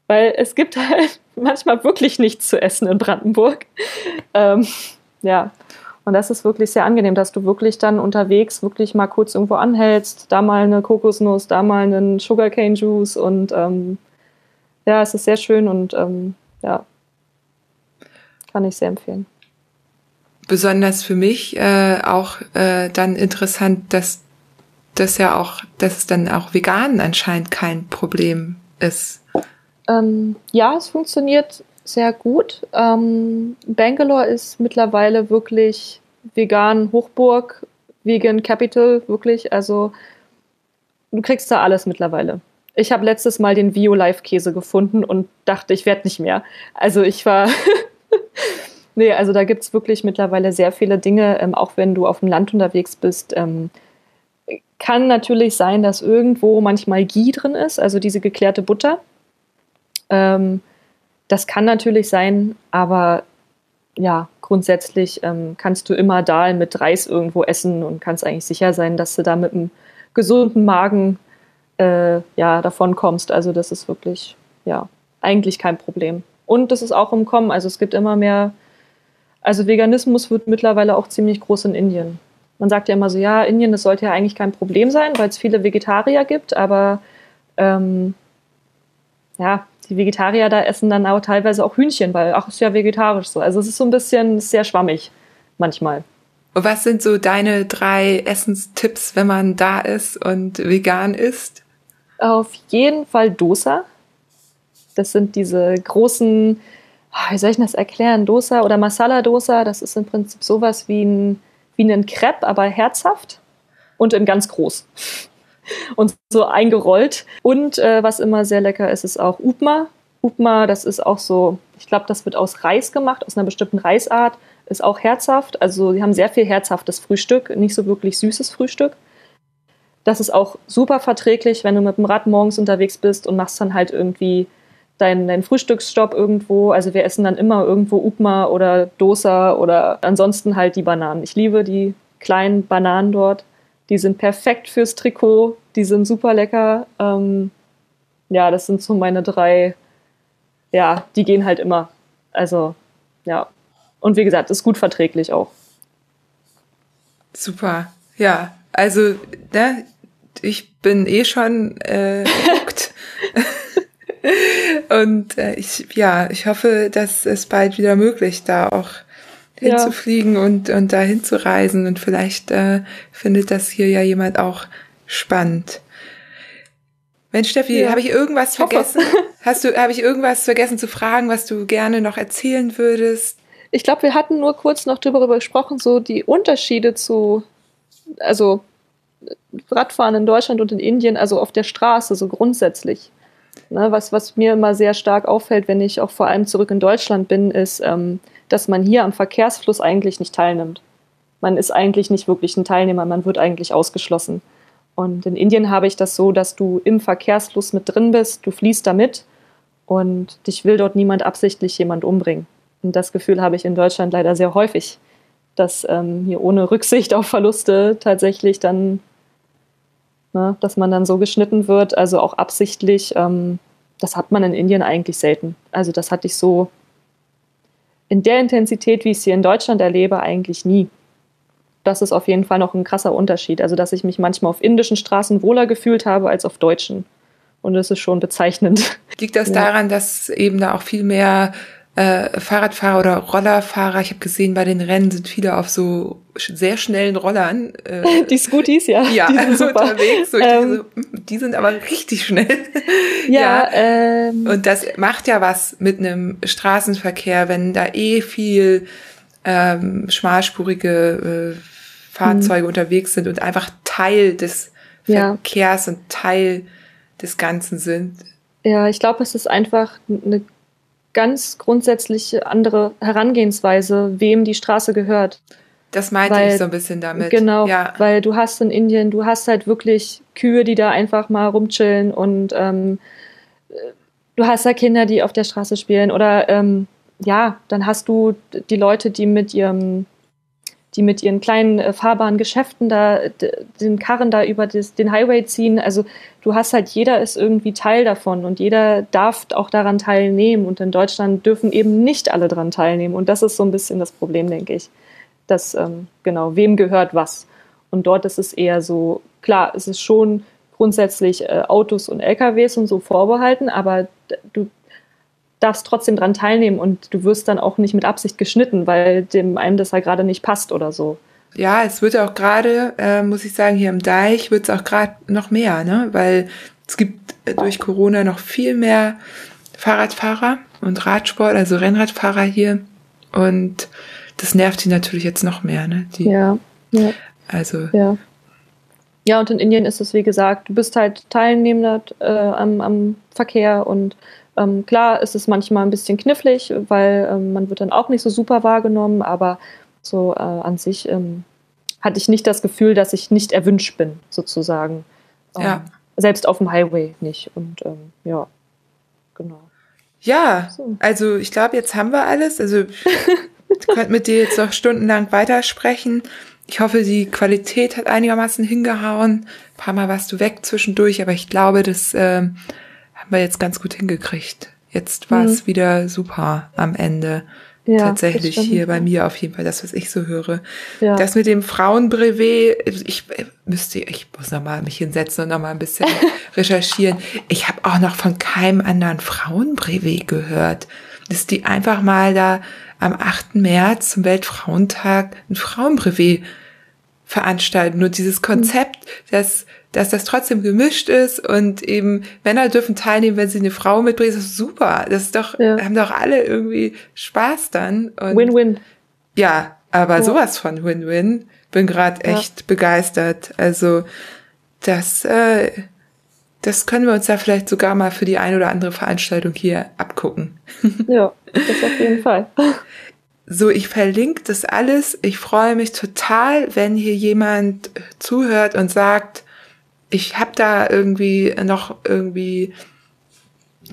Weil es gibt halt manchmal wirklich nichts zu essen in Brandenburg. Ähm, ja, und das ist wirklich sehr angenehm, dass du wirklich dann unterwegs wirklich mal kurz irgendwo anhältst, da mal eine Kokosnuss, da mal einen Sugarcane Juice und ähm, ja, es ist sehr schön und ähm, ja, kann ich sehr empfehlen. Besonders für mich äh, auch äh, dann interessant, dass das ja auch, dass es dann auch vegan anscheinend kein Problem ist. Ähm, ja, es funktioniert sehr gut. Ähm, Bangalore ist mittlerweile wirklich vegan Hochburg, Vegan Capital, wirklich. Also du kriegst da alles mittlerweile. Ich habe letztes Mal den Vio Live Käse gefunden und dachte, ich werde nicht mehr. Also ich war. nee, also da gibt es wirklich mittlerweile sehr viele Dinge, ähm, auch wenn du auf dem Land unterwegs bist. Ähm, kann natürlich sein, dass irgendwo manchmal Ghee drin ist, also diese geklärte Butter. Ähm, das kann natürlich sein, aber ja, grundsätzlich ähm, kannst du immer Dahl mit Reis irgendwo essen und kannst eigentlich sicher sein, dass du da mit einem gesunden Magen äh, ja, davon kommst. Also das ist wirklich, ja, eigentlich kein Problem. Und das ist auch im Kommen. Also es gibt immer mehr, also Veganismus wird mittlerweile auch ziemlich groß in Indien. Man sagt ja immer so, ja, Indien, das sollte ja eigentlich kein Problem sein, weil es viele Vegetarier gibt, aber ähm, ja, die Vegetarier da essen dann auch teilweise auch Hühnchen, weil ach, ist ja vegetarisch so. Also es ist so ein bisschen sehr schwammig manchmal. Und was sind so deine drei Essenstipps, wenn man da ist und vegan isst? Auf jeden Fall Dosa. Das sind diese großen, ah, wie soll ich das erklären? Dosa oder Masala Dosa, das ist im Prinzip sowas wie ein, wie ein Crepe, aber herzhaft und in ganz groß und so eingerollt. Und äh, was immer sehr lecker ist, ist auch Upma. Upma, das ist auch so, ich glaube, das wird aus Reis gemacht, aus einer bestimmten Reisart, ist auch herzhaft. Also sie haben sehr viel herzhaftes Frühstück, nicht so wirklich süßes Frühstück. Das ist auch super verträglich, wenn du mit dem Rad morgens unterwegs bist und machst dann halt irgendwie deinen, deinen Frühstücksstopp irgendwo. Also wir essen dann immer irgendwo Upma oder Dosa oder ansonsten halt die Bananen. Ich liebe die kleinen Bananen dort. Die sind perfekt fürs Trikot, die sind super lecker. Ähm, ja, das sind so meine drei, ja, die gehen halt immer. Also, ja. Und wie gesagt, ist gut verträglich auch. Super. Ja, also, ne, ich bin eh schon äh, Und äh, ich, ja, ich hoffe, dass es bald wieder möglich, da auch hinzufliegen ja. und, und dahin zu reisen. Und vielleicht äh, findet das hier ja jemand auch spannend. Mensch, Steffi, ja. habe ich irgendwas vergessen? Hast du, habe ich irgendwas vergessen zu fragen, was du gerne noch erzählen würdest? Ich glaube, wir hatten nur kurz noch darüber gesprochen, so die Unterschiede zu, also Radfahren in Deutschland und in Indien, also auf der Straße, so grundsätzlich. Ne, was, was mir immer sehr stark auffällt, wenn ich auch vor allem zurück in Deutschland bin, ist, ähm, dass man hier am Verkehrsfluss eigentlich nicht teilnimmt. Man ist eigentlich nicht wirklich ein Teilnehmer, man wird eigentlich ausgeschlossen. Und in Indien habe ich das so, dass du im Verkehrsfluss mit drin bist, du fließt da mit und dich will dort niemand absichtlich jemand umbringen. Und das Gefühl habe ich in Deutschland leider sehr häufig, dass ähm, hier ohne Rücksicht auf Verluste tatsächlich dann, ne, dass man dann so geschnitten wird, also auch absichtlich. Ähm, das hat man in Indien eigentlich selten. Also das hatte ich so in der Intensität, wie ich sie in Deutschland erlebe, eigentlich nie. Das ist auf jeden Fall noch ein krasser Unterschied. Also, dass ich mich manchmal auf indischen Straßen wohler gefühlt habe als auf deutschen. Und das ist schon bezeichnend. Liegt das ja. daran, dass eben da auch viel mehr äh, Fahrradfahrer oder Rollerfahrer, ich habe gesehen, bei den Rennen sind viele auf so sehr schnellen Rollern. Äh, die Scooties, ja. Ja, die sind super. unterwegs. So, ähm, so, die sind aber richtig schnell. Ja. ja. Ähm, Und das macht ja was mit einem Straßenverkehr, wenn da eh viel ähm, schmalspurige äh, Fahrzeuge mhm. unterwegs sind und einfach Teil des Verkehrs ja. und Teil des Ganzen sind. Ja, ich glaube, es ist einfach eine ganz grundsätzlich andere Herangehensweise, wem die Straße gehört. Das meinte weil, ich so ein bisschen damit. Genau, ja. weil du hast in Indien, du hast halt wirklich Kühe, die da einfach mal rumchillen und ähm, du hast da Kinder, die auf der Straße spielen oder ähm, ja, dann hast du die Leute, die mit ihrem, die mit ihren kleinen äh, fahrbaren Geschäften da den Karren da über das, den Highway ziehen. Also du hast halt, jeder ist irgendwie Teil davon und jeder darf auch daran teilnehmen. Und in Deutschland dürfen eben nicht alle daran teilnehmen. Und das ist so ein bisschen das Problem, denke ich. Dass, ähm, genau, wem gehört was? Und dort ist es eher so, klar, es ist schon grundsätzlich äh, Autos und LKWs und so vorbehalten, aber du darfst trotzdem dran teilnehmen und du wirst dann auch nicht mit Absicht geschnitten, weil dem einem das ja gerade nicht passt oder so. Ja, es wird auch gerade, äh, muss ich sagen, hier im Deich wird es auch gerade noch mehr, ne? Weil es gibt äh, durch Corona noch viel mehr Fahrradfahrer und Radsport, also Rennradfahrer hier. Und das nervt die natürlich jetzt noch mehr, ne? Die, ja, ja. Also. Ja. Ja, und in Indien ist es, wie gesagt, du bist halt Teilnehmender äh, am, am Verkehr und ähm, klar ist es manchmal ein bisschen knifflig, weil ähm, man wird dann auch nicht so super wahrgenommen, aber so äh, an sich ähm, hatte ich nicht das Gefühl, dass ich nicht erwünscht bin, sozusagen. Ähm, ja. Selbst auf dem Highway nicht. Und ähm, ja, genau. Ja, so. also ich glaube, jetzt haben wir alles. Also ich könnte mit dir jetzt noch stundenlang weitersprechen. Ich hoffe, die Qualität hat einigermaßen hingehauen. Ein paar Mal warst du weg zwischendurch, aber ich glaube, das ähm, haben wir jetzt ganz gut hingekriegt. Jetzt war es mhm. wieder super am Ende. Ja, Tatsächlich hier bei mir auf jeden Fall, das, was ich so höre. Ja. Das mit dem Frauenbrevet, ich müsste, ich muss nochmal mich hinsetzen und nochmal ein bisschen recherchieren. Ich habe auch noch von keinem anderen Frauenbrevet gehört. Dass die einfach mal da am 8. März zum Weltfrauentag ein Frauenbrevet veranstalten. Nur dieses Konzept, dass dass das trotzdem gemischt ist und eben Männer dürfen teilnehmen, wenn sie eine Frau mitbringen, das ist super. Das ist doch, ja. haben doch alle irgendwie Spaß dann. Win-win. Ja, aber ja. sowas von Win-Win. Bin gerade echt ja. begeistert. Also das, äh, das können wir uns ja vielleicht sogar mal für die ein oder andere Veranstaltung hier abgucken. Ja, das auf jeden Fall. So, ich verlinke das alles. Ich freue mich total, wenn hier jemand zuhört und sagt, ich habe da irgendwie noch irgendwie,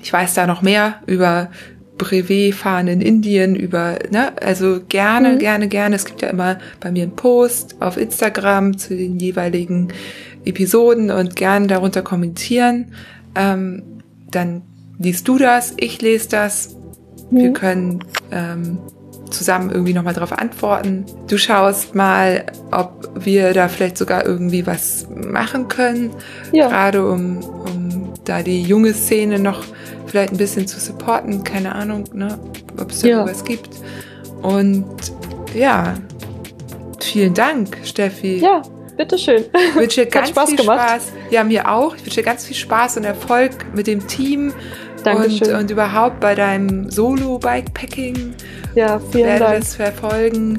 ich weiß da noch mehr über Brevet-Fahren in Indien, über, ne, also gerne, mhm. gerne, gerne. Es gibt ja immer bei mir einen Post auf Instagram zu den jeweiligen Episoden und gerne darunter kommentieren. Ähm, dann liest du das, ich lese das. Mhm. Wir können ähm, zusammen irgendwie nochmal darauf antworten. Du schaust mal, ob wir da vielleicht sogar irgendwie was machen können, ja. gerade um, um da die junge Szene noch vielleicht ein bisschen zu supporten. Keine Ahnung, ne, ob es da ja. was gibt. Und ja, vielen Dank, Steffi. Ja, bitteschön. Ich wünsche dir ganz Spaß viel gemacht. Spaß. Ja, mir auch. Ich wünsche dir ganz viel Spaß und Erfolg mit dem Team Dankeschön. Und, und überhaupt bei deinem Solo-Bikepacking. Ja, vielen werde Dank. das verfolgen.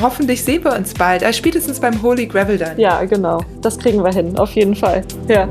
Hoffentlich sehen wir uns bald. Also spätestens beim Holy Gravel dann. Ja, genau. Das kriegen wir hin, auf jeden Fall. Ja.